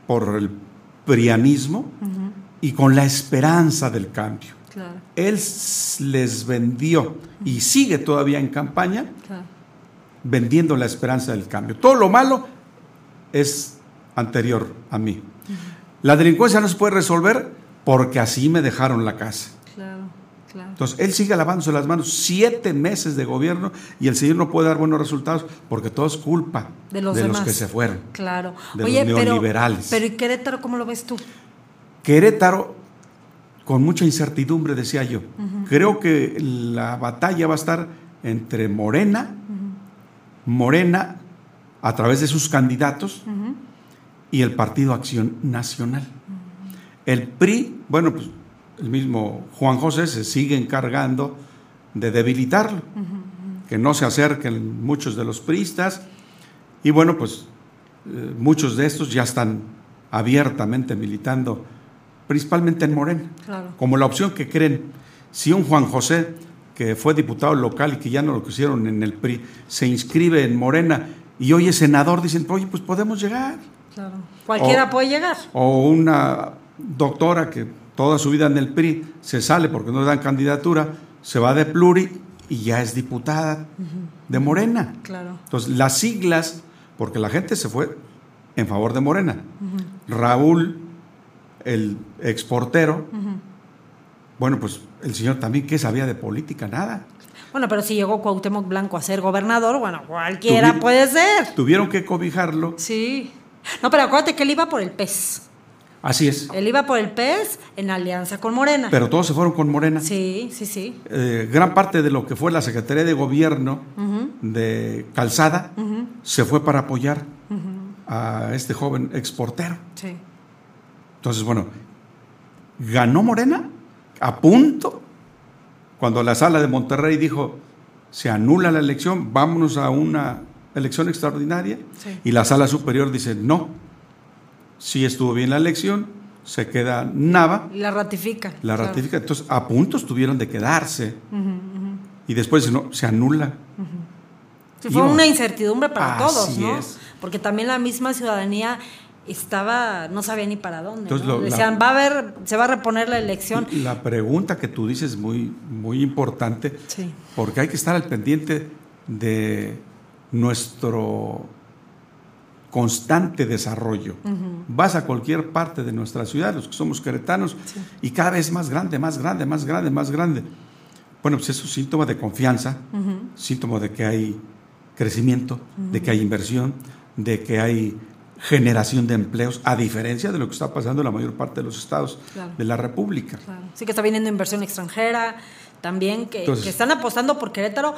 por el prianismo y con la esperanza del cambio. Él les vendió y sigue todavía en campaña vendiendo la esperanza del cambio. Todo lo malo es anterior a mí. La delincuencia no se puede resolver porque así me dejaron la casa. Entonces, él sigue lavándose las manos siete meses de gobierno y el señor no puede dar buenos resultados porque todo es culpa de los, que se fueron. Claro. De los neoliberales. Pero, ¿y Querétaro cómo lo ves tú? Querétaro, con mucha incertidumbre, decía yo. Creo que la batalla va a estar entre Morena, Morena a través de sus candidatos y el Partido Acción Nacional. El PRI, bueno, pues el mismo Juan José se sigue encargando de debilitarlo, que no se acerquen muchos de los priistas. Y bueno, pues eh, muchos de estos ya están abiertamente militando, principalmente en Morena, como la opción que creen. Si un Juan José, que fue diputado local y que ya no lo quisieron en el PRI, se inscribe en Morena y hoy es senador, dicen, oye, pues podemos llegar. Claro. Cualquiera puede llegar. O una doctora que toda su vida en el PRI, se sale porque no le dan candidatura, se va de pluri y ya es diputada de Morena. Claro. Entonces, las siglas, porque la gente se fue en favor de Morena. Raúl, el exportero, bueno, pues el señor también, ¿qué sabía de política? Nada. Bueno, pero si llegó Cuauhtémoc Blanco a ser gobernador, bueno, cualquiera puede ser. Tuvieron que cobijarlo. Sí. No, pero acuérdate que él iba por el pez. Así es. Él iba por el pez en alianza con Morena. Pero todos se fueron con Morena. Sí, sí, sí. Eh, gran parte de lo que fue la Secretaría de Gobierno de Calzada se fue para apoyar a este joven exportero. Sí. Entonces, bueno, ganó Morena a punto cuando la sala de Monterrey dijo se anula la elección, vámonos a una elección extraordinaria. Y la sala superior dice no si estuvo bien la elección, se queda Nava. La ratifica. La ratifica. Entonces, a puntos tuvieron de quedarse. Y después, no, se anula. Sí, fue una incertidumbre para todos, ¿no? es. Porque también la misma ciudadanía estaba, no sabía ni para dónde. Entonces, ¿no? lo- la- Decían, va a haber, se va a reponer la elección. La pregunta que tú dices es muy, muy importante Sí. porque hay que estar al pendiente de nuestro constante desarrollo. Vas a cualquier parte de nuestra ciudad, los que somos queretanos, y cada vez más grande, más grande, más grande, más grande. Bueno, pues eso es síntoma de confianza, síntoma de que hay crecimiento, de que hay inversión, de que hay generación de empleos, a diferencia de lo que está pasando en la mayor parte de los estados Claro. de la República. Claro. Sí que está viniendo inversión extranjera, también que, Entonces- que están apostando por Querétaro,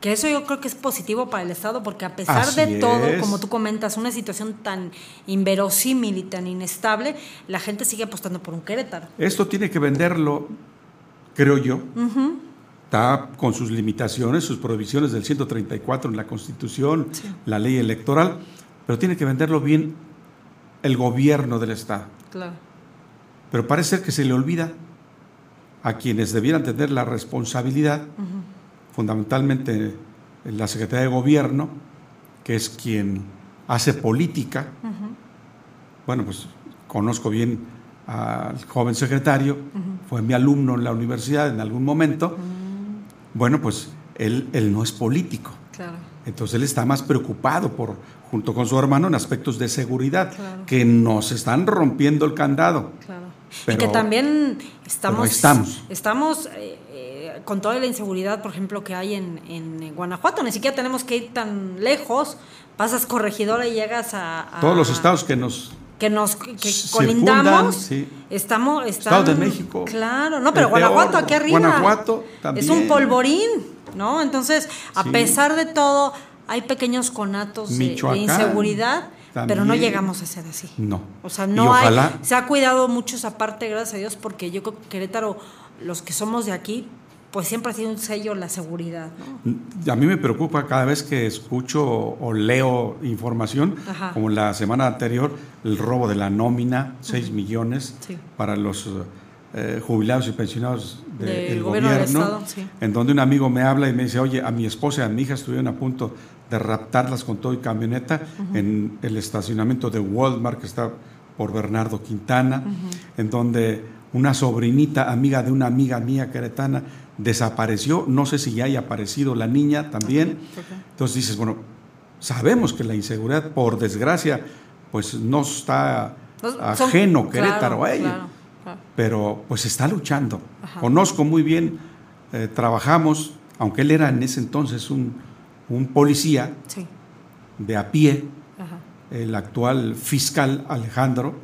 que eso yo creo que es positivo para el Estado, porque a pesar de todo, como tú comentas, una situación tan inverosímil y tan inestable, la gente sigue apostando por un Querétaro. Esto tiene que venderlo, creo yo, Ujú. está con sus limitaciones, sus prohibiciones del 134 en la Constitución, la ley electoral, pero tiene que venderlo bien el gobierno del Estado. Claro. Pero parece ser que se le olvida a quienes debieran tener la responsabilidad, fundamentalmente la Secretaría de Gobierno, que es quien hace política. Bueno, pues conozco bien al joven secretario, fue mi alumno en la universidad en algún momento. Bueno, pues él, él no es político. Claro. Entonces él está más preocupado por, junto con su hermano, en aspectos de seguridad, Claro. que nos están rompiendo el candado. Claro. Pero- y que también estamos, estamos. estamos, eh, eh, con toda la inseguridad, por ejemplo, que hay en, en Guanajuato. Ni siquiera tenemos que ir tan lejos. Pasas corregidora y llegas a, a- Todos los estados que nos que nos que colindamos. sí. Estamos, están- Estado de México. Claro, no, pero peor, Guanajuato aquí arriba. Guanajuato Es también. un polvorín, ¿no? Entonces, a Sí. pesar de todo, hay pequeños conatos de- inseguridad, pero no llegamos a ser así. no. O sea, no ojalá- hay. Se ha cuidado mucho esa parte, gracias a Dios, porque yo creo que Querétaro, los que somos de aquí, pues siempre ha sido un sello la seguridad, ¿no? A mí me preocupa cada vez que escucho o leo información, Ajá. como la semana anterior, el robo de la nómina, 6 millones Sí. para los eh, jubilados y pensionados de- Del del gobierno gobierno, del Estado, sí. en donde un amigo me habla y me dice, oye, a mi esposa y a mi hija estuvieron a punto de raptarlas con todo y camioneta en el estacionamiento de Walmart que está por Bernardo Quintana, en donde una sobrinita, amiga de una amiga mía queretana, desapareció, no sé si ya haya aparecido la niña también. Entonces dices, bueno, sabemos que la inseguridad, por desgracia, pues no está No, son- ajeno Querétaro claro, a ella, claro, claro. pero pues está luchando. Ajá. Conozco muy bien, eh, trabajamos, aunque él era en ese entonces un, un policía Sí. de a pie, Ajá. el actual fiscal Alejandro.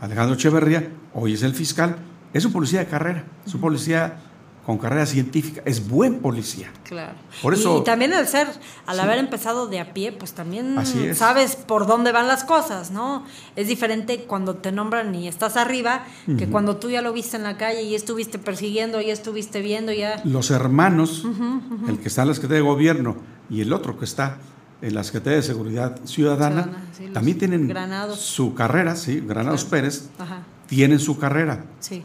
Alejandro Echeverría, hoy es el fiscal, es un policía de carrera, es un policía con carrera científica, es buen policía. Claro. Por eso- y, también al ser, al Sí. haber empezado de a pie, pues también sabes por dónde van las cosas, ¿no? Es diferente cuando te nombran y estás arriba que cuando tú ya lo viste en la calle y estuviste persiguiendo, ya estuviste viendo, ya. Los hermanos, el que está en la Secretaría de Gobierno y el otro que está en la Secretaría de Seguridad Ciudadana, Ciudadana, sí, los también tienen Granados. su carrera, sí, Granados Claro. Pérez, Ajá. tienen su carrera. Sí.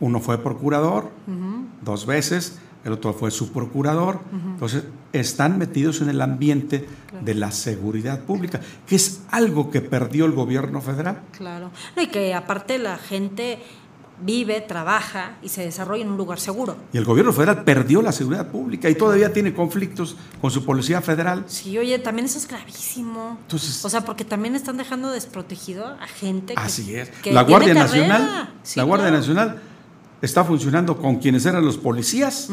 Uno fue procurador dos veces, el otro fue subprocurador. Ujú. Entonces, están metidos en el ambiente de la seguridad pública, que es algo que perdió el gobierno federal. Claro. No, y que aparte la gente vive, trabaja y se desarrolla en un lugar seguro. Y el gobierno federal perdió la seguridad pública y todavía tiene conflictos con su policía federal. Sí, oye, también eso es gravísimo. Entonces- o sea, porque también están dejando desprotegido a gente que, Así es. que la Guardia. Nacional, Sí, la Guardia claro. Nacional está funcionando con quienes eran los policías.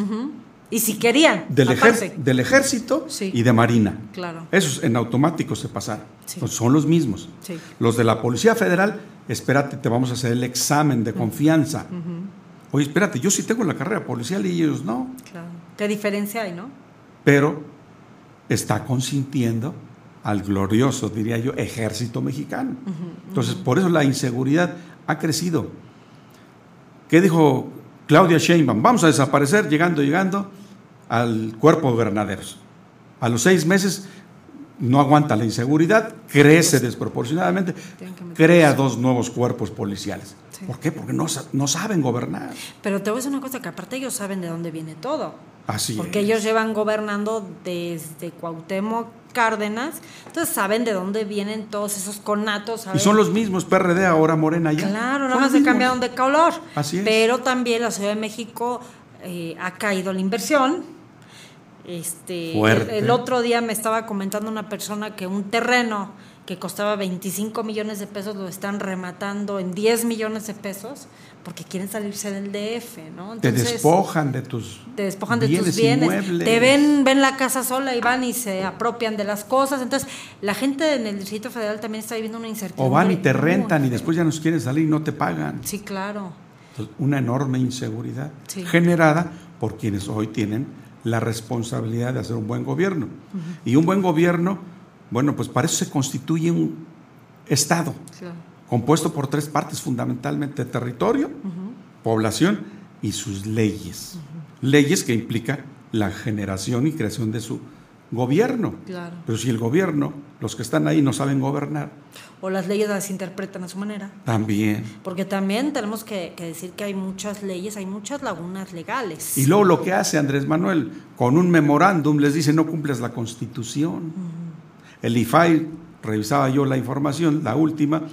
Y si querían, del, ejer- aparte. del ejército Sí. y de marina. Claro. Esos en automático se pasaron. Sí. Son los mismos. Sí. Los de la Policía Federal, espérate, te vamos a hacer el examen de confianza. Oye, espérate, yo sí tengo la carrera policial y ellos no. Claro. ¿Qué diferencia hay, no? Pero está consintiendo al glorioso, diría yo, ejército mexicano. Entonces, por eso la inseguridad ha crecido. ¿Qué dijo Claudia Sheinbaum? Vamos a desaparecer llegando, llegando al cuerpo de granaderos. A los seis meses no aguanta la inseguridad, crece desproporcionadamente, crea dos nuevos cuerpos policiales. ¿Por qué? Porque no, no saben gobernar. Pero te voy a decir una cosa, que aparte ellos saben de dónde viene todo. Así porque es. ellos llevan gobernando desde Cuauhtémoc Cárdenas, entonces saben de dónde vienen todos esos conatos. Y son los mismos PRD, ahora Morena ya. Claro, nada más se cambiaron de color. Así es. Pero también la Ciudad de México eh, ha caído la inversión. Este, el otro día me estaba comentando una persona que un terreno que costaba 25 millones de pesos lo están rematando en 10 millones de pesos porque quieren salirse del DF, ¿no? Te despojan de tus te despojan de bienes tus bienes, inmuebles. te ven, ven la casa sola y van y se apropian de las cosas. Entonces, la gente en el Distrito Federal también está viviendo una incertidumbre. O van y te rentan y después ya nos quieren salir y no te pagan. Sí, claro. Entonces, una enorme inseguridad Sí. generada por quienes hoy tienen la responsabilidad de hacer un buen gobierno. Y un buen gobierno, bueno, pues para eso se constituye un Estado compuesto por tres partes fundamentalmente, territorio, población y sus leyes. Leyes que implican la generación y creación de su gobierno. Claro. Pero si el gobierno, los que están ahí no saben gobernar, O las leyes las interpretan a su manera. también. Porque también tenemos que, que decir que hay muchas leyes, hay muchas lagunas legales. Y luego lo que hace Andrés Manuel con un memorándum les dice no cumples la constitución. El IFAI, revisaba yo la información, la última,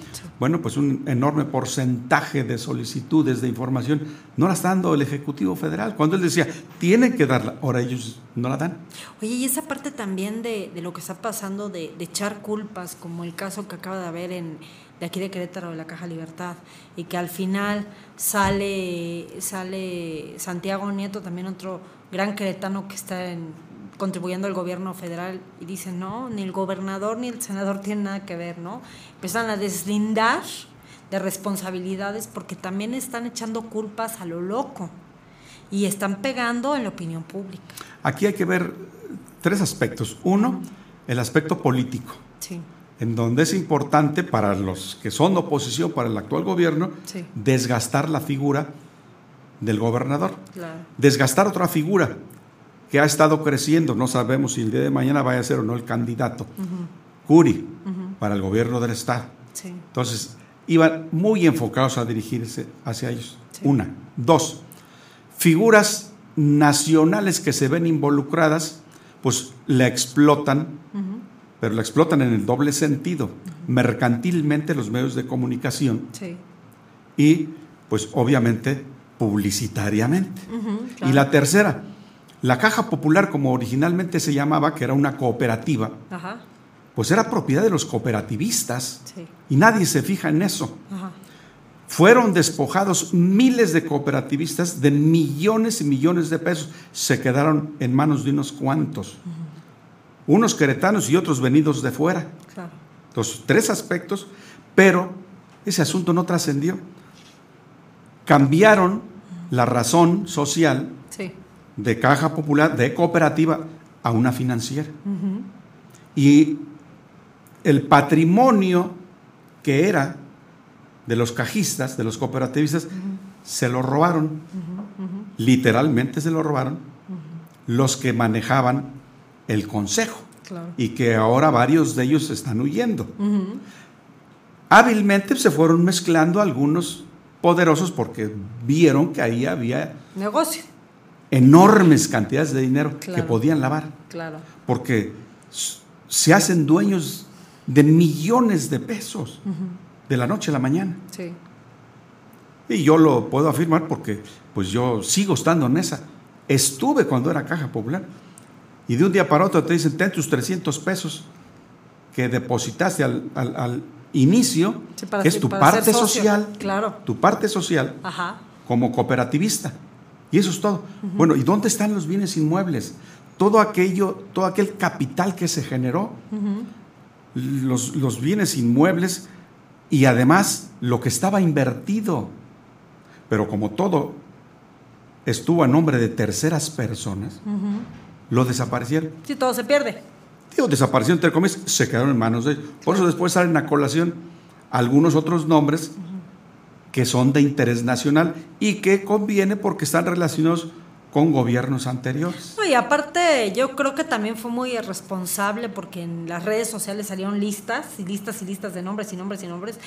bueno, pues un enorme porcentaje de solicitudes de información no la está dando el Ejecutivo Federal. Cuando él decía, tienen que darla, ahora ellos no la dan. Oye, y esa parte también de, de lo que está pasando de, de echar culpas, como el caso que acaba de haber en de aquí de Querétaro de la Caja Libertad, y que al final sale, sale Santiago Nieto, también otro gran queretano que está en- contribuyendo al gobierno federal, y dice, no, ni el gobernador ni el senador tienen nada que ver, ¿no? Empiezan a deslindar de responsabilidades porque también están echando culpas a lo loco y están pegando en la opinión pública. Aquí hay que ver tres aspectos. Uno, el aspecto político, Sí. en donde es importante para los que son oposición para el actual gobierno Sí. desgastar la figura del gobernador. Claro. desgastar otra figura que ha estado creciendo, no sabemos si el día de mañana vaya a ser o no el candidato, Curi, para el gobierno del Estado. Sí. Entonces, iban muy enfocados a dirigirse hacia ellos. Una. Dos, figuras nacionales que se ven involucradas, pues la explotan, pero la explotan en el doble sentido, mercantilmente los medios de comunicación Sí. y pues obviamente publicitariamente. Y la tercera, la Caja Popular, como originalmente se llamaba, que era una cooperativa, Ajá. pues era propiedad de los cooperativistas Sí. y nadie se fija en eso. Ajá. Fueron despojados miles de cooperativistas de millones y millones de pesos. Se quedaron en manos de unos cuantos. Unos queretanos y otros venidos de fuera. Claro. Los tres aspectos, pero ese asunto no trascendió. Cambiaron la razón social Sí. De caja popular, de cooperativa, a una financiera. Y el patrimonio que era de los cajistas, de los cooperativistas, se lo robaron. Literalmente se lo robaron los que manejaban el consejo Claro. y que ahora varios de ellos están huyendo. Hábilmente se fueron mezclando algunos poderosos porque vieron que ahí había Negocio. Enormes cantidades de dinero que podían lavar, Claro. porque se hacen dueños de millones de pesos de la noche a la mañana. Sí. Y yo lo puedo afirmar porque pues yo sigo estando en esa. Estuve cuando era Caja Popular y de un día para otro te dicen, ten tus 300 pesos que depositaste al, al- al inicio, Sí, para que es tu parte social, Claro. tu parte social Ajá. como cooperativista. Y eso es todo. Bueno, ¿y dónde están los bienes inmuebles? Todo aquello, todo aquel capital que se generó, los, los bienes inmuebles y además lo que estaba invertido. Pero como todo estuvo a nombre de terceras personas, lo desaparecieron. Sí, todo se pierde. Digo, desaparecieron entre comillas, se quedaron en manos de ellos. Por eso después salen a colación algunos otros nombres que son de interés nacional y que conviene porque están relacionados con gobiernos anteriores. Y aparte, yo creo que también fue muy irresponsable porque en las redes sociales salieron listas y listas y listas de nombres y nombres y nombres.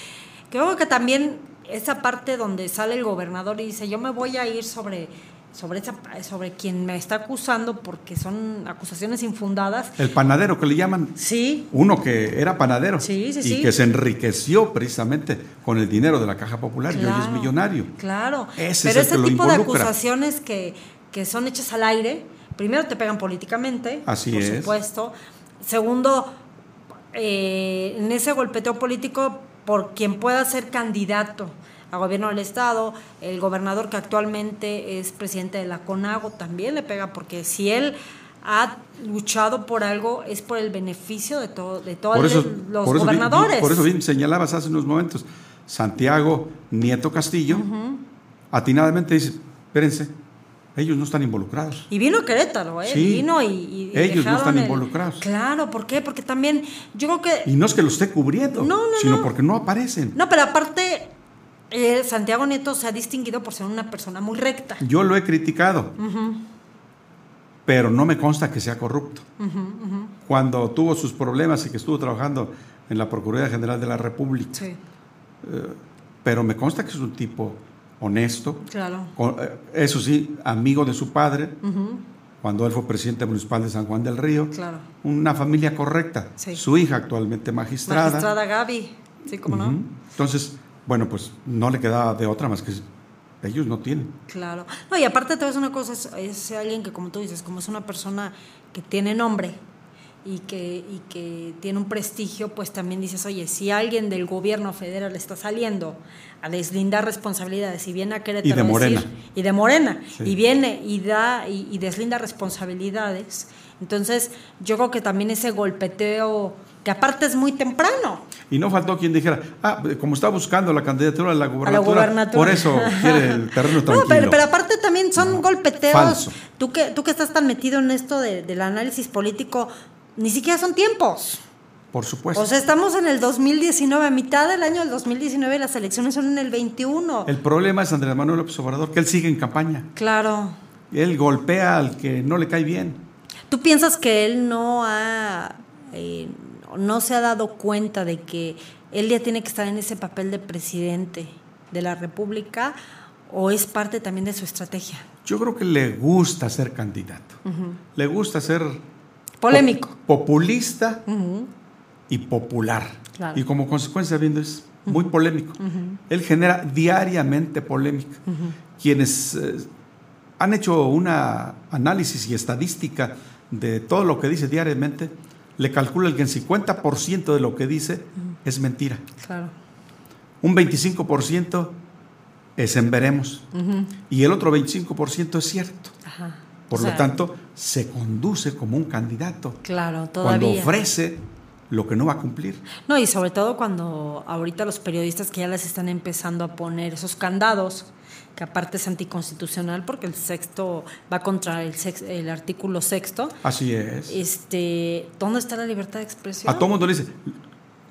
Creo que también esa parte donde sale el gobernador y dice, yo me voy a ir sobre, sobre esa sobre quien me está acusando porque son acusaciones infundadas. El panadero que le llaman. Sí. Uno que era panadero. Sí, sí, y sí. que se enriqueció precisamente con el dinero de la Caja Popular y hoy es millonario. Claro. Ese Pero es ese tipo de acusaciones que, que son hechas al aire, primero te pegan políticamente, Así por es. supuesto. Segundo, eh, en ese golpeteo político por quien pueda ser candidato a gobierno del estado, el gobernador que actualmente es presidente de la CONAGO también le pega porque si él ha luchado por algo es por el beneficio de todo de todos Por eso, los por eso bien- gobernadores. por eso bien señalabas hace unos momentos, Santiago Nieto Castillo, atinadamente dice, espérense, ellos no están involucrados. Y vino Querétaro, ¿eh? Sí. Vino y, y Ellos no están el- involucrados. Claro, ¿por qué? Porque también yo creo que... Y no es que lo esté cubriendo, No, no, sino no. porque no aparecen. No, pero aparte, eh, Santiago Nieto se ha distinguido por ser una persona muy recta. Yo lo he criticado, pero no me consta que sea corrupto. Cuando tuvo sus problemas y que estuvo trabajando en la Procuraduría General de la República. Sí, Eh, pero me consta que es un tipo honesto, claro. con- eh, eso sí, amigo de su padre, cuando él fue presidente municipal de San Juan del Río. Claro. Una familia correcta. Sí. Su hija actualmente magistrada. Magistrada Gaby, sí, cómo no. Entonces, bueno, pues no le quedaba de otra más que ellos no tienen. Claro. No, y aparte te ves una cosa, es, es alguien que como tú dices, como es una persona que tiene nombre y que, y que tiene un prestigio, pues también dices, oye, si alguien del gobierno federal está saliendo a deslindar responsabilidades y viene a Querétaro Y de decir- Morena. y de Morena, Sí. y viene y da y, y deslinda responsabilidades, entonces yo creo que también ese golpeteo, que aparte es muy temprano, Y no faltó quien dijera, ah, como está buscando la candidatura a la gubernatura, por eso quiere el terreno tranquilo. No, pero, pero aparte también son golpeteos. falso. Tú que, tú que estás tan metido en esto de- del análisis político, ni siquiera son tiempos. Por supuesto. O sea, estamos en el 2019, a mitad del año del 2019, las elecciones son en el 21. el problema es Andrés Manuel López Obrador, que él sigue en campaña. Claro. Él golpea al que no le cae bien. ¿Tú piensas que él no ha, eh, no se ha dado cuenta de que él ya tiene que estar en ese papel de presidente de la República o es parte también de su estrategia? Yo creo que le gusta ser candidato. Le gusta ser Polémico. po- populista y popular. Claro. Y como consecuencia viendo es muy polémico. Él genera diariamente polémica. Quienes eh, han hecho un análisis y estadística de todo lo que dice diariamente, le calculan que el 50% de lo que dice es mentira. Claro. Un 25% es en veremos. Y el otro 25% es cierto. Ajá. Por O lo tanto, se conduce como un candidato. Claro, Cuando todavía. ofrece lo que no va a cumplir. No, y sobre todo cuando ahorita los periodistas que ya les están empezando a poner esos candados, que aparte es anticonstitucional porque el sexto va contra el, sex- el artículo sexto. Así es. Este, ¿dónde está la libertad de expresión? A todo mundo le dice,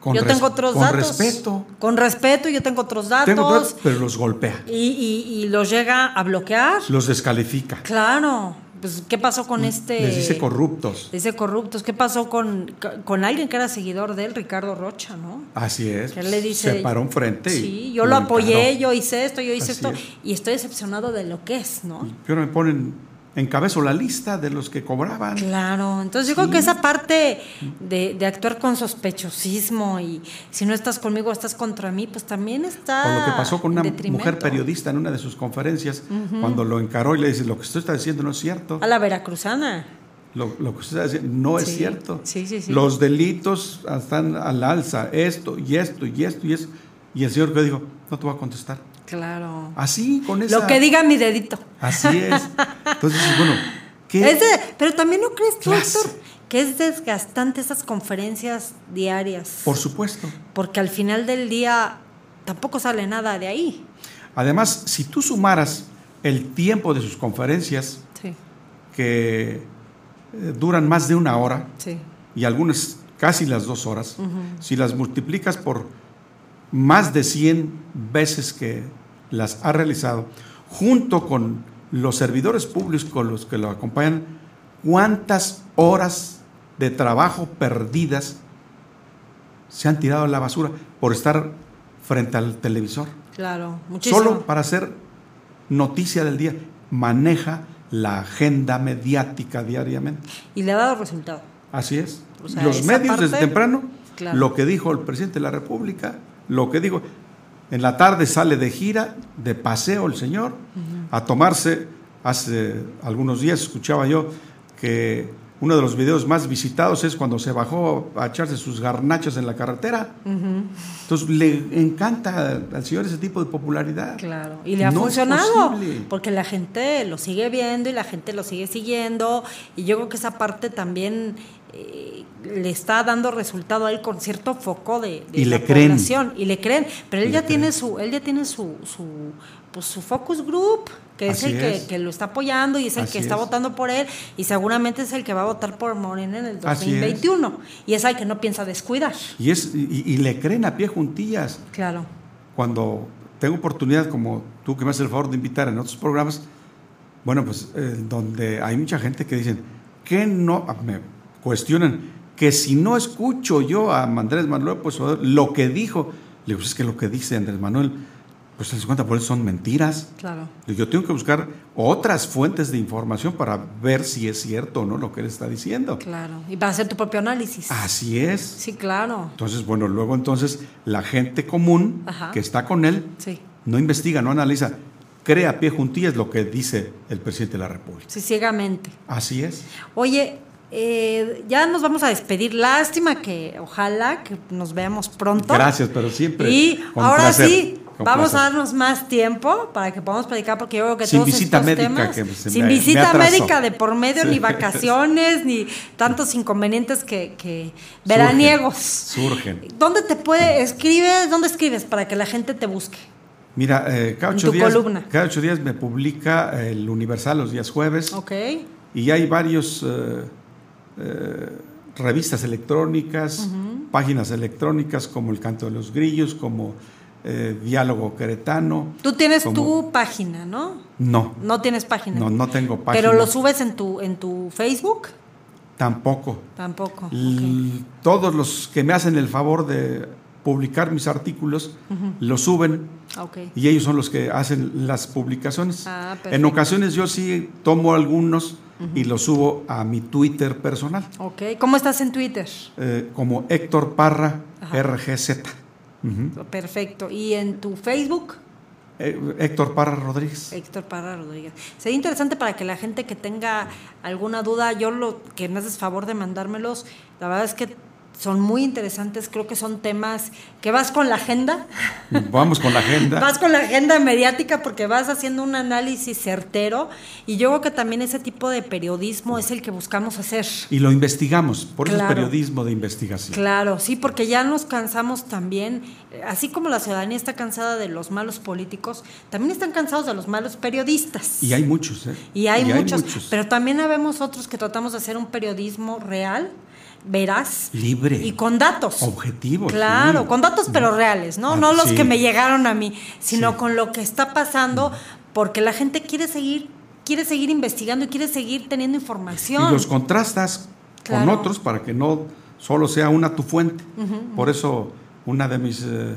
con, yo tengo otros con datos. respeto. Con respeto, yo tengo otros datos. Tengo otros, pero los golpea, y, y- y los llega a bloquear. los descalifica, Claro. Pues, ¿qué pasó con este? les dice corruptos. Dice corruptos. ¿Qué pasó con, con alguien que era seguidor de él, Ricardo Rocha, no? Así es. Que él le dice, se paró enfrente. Sí, yo lo apoyé, encaró. yo hice esto, yo hice Así esto, es. y estoy decepcionado de lo que es, ¿no? Ahora me ponen, encabezo la lista de los que cobraban. Claro, entonces yo creo que esa parte de, de actuar con sospechosismo y si no estás conmigo, estás contra mí, pues también está. O lo que pasó con una mujer periodista en una de sus conferencias, cuando lo encaró y le dice, lo que usted está diciendo no es cierto. A la veracruzana. Lo, lo que usted está diciendo no es cierto. sí, sí, sí. Los delitos están al alza, esto y esto y esto y eso. Y el señor que dijo, no te voy a contestar. Claro. Así, con esa... Lo que diga mi dedito. Así es. Entonces, bueno, ¿qué? Es de- pero también no crees tú? Héctor, que es desgastante esas conferencias diarias. Por supuesto. Porque al final del día tampoco sale nada de ahí. Además, si tú sumaras el tiempo de sus conferencias, Sí, que eh, duran más de una hora, sí. y algunas casi las dos horas, si las multiplicas por más de 100 veces que las ha realizado, junto con los servidores públicos con los que lo acompañan, cuántas horas de trabajo perdidas se han tirado a la basura por estar frente al televisor, Claro, muchísimo. solo para hacer noticia del día. maneja la agenda mediática diariamente. Y le ha dado resultado. Así es. O sea, Los medios desde temprano, claro. lo que dijo el presidente de la República, lo que dijo, en la tarde sale de gira, de paseo el señor, a tomarse, hace algunos días escuchaba yo que uno de los videos más visitados es cuando se bajó a echarse sus garnachas en la carretera. Entonces le encanta al señor ese tipo de popularidad. Claro, y le ha No funcionado, porque la gente lo sigue viendo y la gente lo sigue siguiendo, y yo creo que esa parte también eh, le está dando resultado a él con cierto foco de, de Y la le creen. población, y le creen, pero él Y ya tiene su, él ya tiene su, su, pues, su focus group, que es el que, es. que lo está apoyando y es el Así que está es. votando por él, y seguramente es el que va a votar por Morena en el Así es. 2021, y es el que no piensa descuidar. Y, es, y, y le creen a pie juntillas. Claro. Cuando tengo oportunidad, como tú que me haces el favor de invitar en otros programas, bueno, pues eh, donde hay mucha gente que dicen que no, ah, me cuestionan que si no escucho yo a Andrés Manuel, pues lo que dijo, le digo, pues es que lo que dice Andrés Manuel, pues el 50% son mentiras. Claro. Yo tengo que buscar otras fuentes de información para ver si es cierto o no lo que él está diciendo. Claro, y para hacer tu propio análisis. Así es. Sí, claro. Entonces, bueno, luego entonces la gente común Ajá. que está con él Sí. no investiga, no analiza, cree a pie juntillas lo que dice el presidente de la República. Sí, ciegamente. Así es. Oye, eh, ya nos vamos a despedir. Lástima que ojalá que nos veamos pronto. Gracias, pero siempre. Y ahora placer, sí, vamos placer. a darnos más tiempo para que podamos platicar, porque yo creo que Sin todos visita estos médica, temas, que se sin me- visita médica de por medio, Sí. ni vacaciones, ni tantos inconvenientes que, que veraniegos. Surgen. ¿Dónde te puede escribes? ¿Dónde escribes para que la gente te busque? Mira, eh, cada, ocho tu días, columna. cada ocho días me publica el Universal los días jueves. Ok. Y hay varios eh, eh, revistas electrónicas, páginas electrónicas como El Canto de los Grillos, como eh, Diálogo Queretano. Tú tienes como- tu página, ¿no? No, No tienes página. no, no tengo página. Pero lo subes en tu, en tu Facebook. Tampoco. Tampoco. Todos los que me hacen el favor de publicar mis artículos Ujú. lo suben Ok. y ellos son los que hacen las publicaciones. Ah, en ocasiones yo sí tomo algunos y los subo a mi Twitter personal, Ok. ¿Cómo estás en Twitter? eh, como Héctor Parra Ajá. RGZ. Ujú. Perfecto. ¿Y en tu Facebook? Eh, Héctor Parra Rodríguez. Héctor Parra Rodríguez. Sería interesante para que la gente que tenga alguna duda, yo lo que me haces favor de mandármelos, la verdad es que son muy interesantes, creo que son temas que vas con la agenda, Vamos con la agenda. vas con la agenda mediática porque vas haciendo un análisis certero y yo creo que también ese tipo de periodismo es el que buscamos hacer. Y lo investigamos, por eso Claro. es periodismo de investigación. Claro, sí, porque ya nos cansamos también, eh, así como la ciudadanía está cansada de los malos políticos, también están cansados de los malos periodistas. Y hay muchos, ¿eh? Y hay, muchos, pero también habemos otros que tratamos de hacer un periodismo real, veraz Libre. y con datos. Objetivo. Claro, sí. con datos pero reales, ¿no? Ah, no los sí. que me llegaron a mí, sino con lo que está pasando, porque la gente quiere seguir, quiere seguir investigando y quiere seguir teniendo información. Y los contrastas con otros para que no solo sea una tu fuente. Por eso una de mis eh,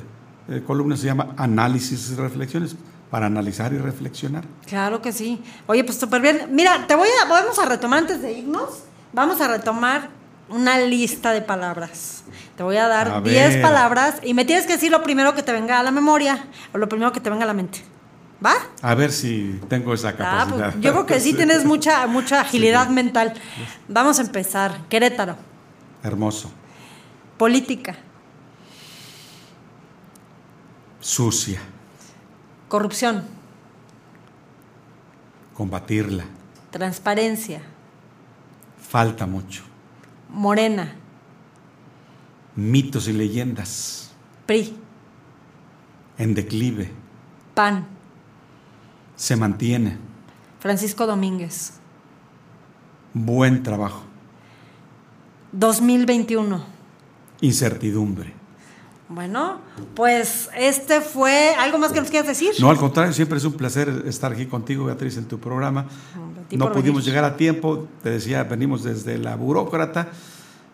eh, columnas se llama Análisis y Reflexiones, para analizar y reflexionar. Claro que sí. Oye, pues súper bien. Mira, te voy a, vamos a retomar antes de irnos, vamos a retomar una lista de palabras. Te voy a dar 10 ver. palabras y me tienes que decir lo primero que te venga a la memoria o lo primero que te venga a la mente. ¿Va? A ver si tengo esa Ah, capacidad. pues, yo creo que sí, tienes mucha, mucha agilidad mental. Vamos a empezar. Querétaro. Hermoso. Política. Sucia. Corrupción. Combatirla. Transparencia. Falta mucho. Morena. Mitos y leyendas. PRI. En declive. PAN. Se mantiene. Francisco Domínguez. Buen trabajo. 2021. Incertidumbre. Bueno, pues este fue algo más que nos quieras decir. No, al contrario, siempre es un placer estar aquí contigo, Beatriz, en tu programa. Ti No pudimos venir. llegar a tiempo, te decía, venimos desde la burócrata.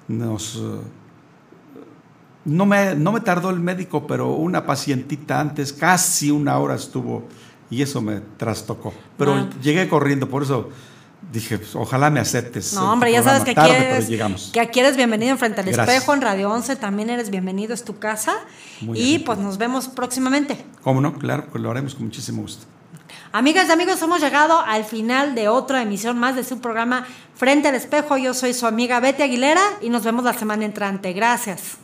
Nos, eh, no, me, no me tardó el médico, pero una pacientita antes, casi una hora estuvo y eso me trastocó. Pero Ah. llegué corriendo, por eso dije, pues, ojalá me aceptes. No, hombre, ya sabes que aquí, Tarde, pero eres, llegamos. que aquí eres bienvenido en Frente al Gracias. Espejo, en Radio 11 también eres bienvenido, es tu casa. Muy y bien. pues nos vemos próximamente. ¿Cómo no? Claro, pues lo haremos con muchísimo gusto. Amigas y amigos, hemos llegado al final de otra emisión más de su programa Frente al Espejo. Yo soy su amiga Betty Aguilera y nos vemos la semana entrante. Gracias.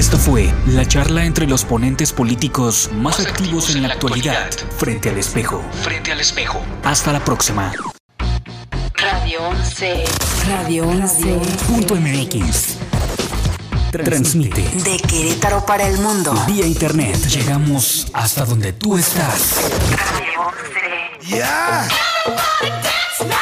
Esto fue la charla entre los ponentes políticos más activos en la actualidad, frente al espejo. Frente al espejo. Hasta la próxima. Radio 11. Radio 11. Punto MX. Transmite De Querétaro para el mundo. vía internet. Llegamos hasta donde tú estás.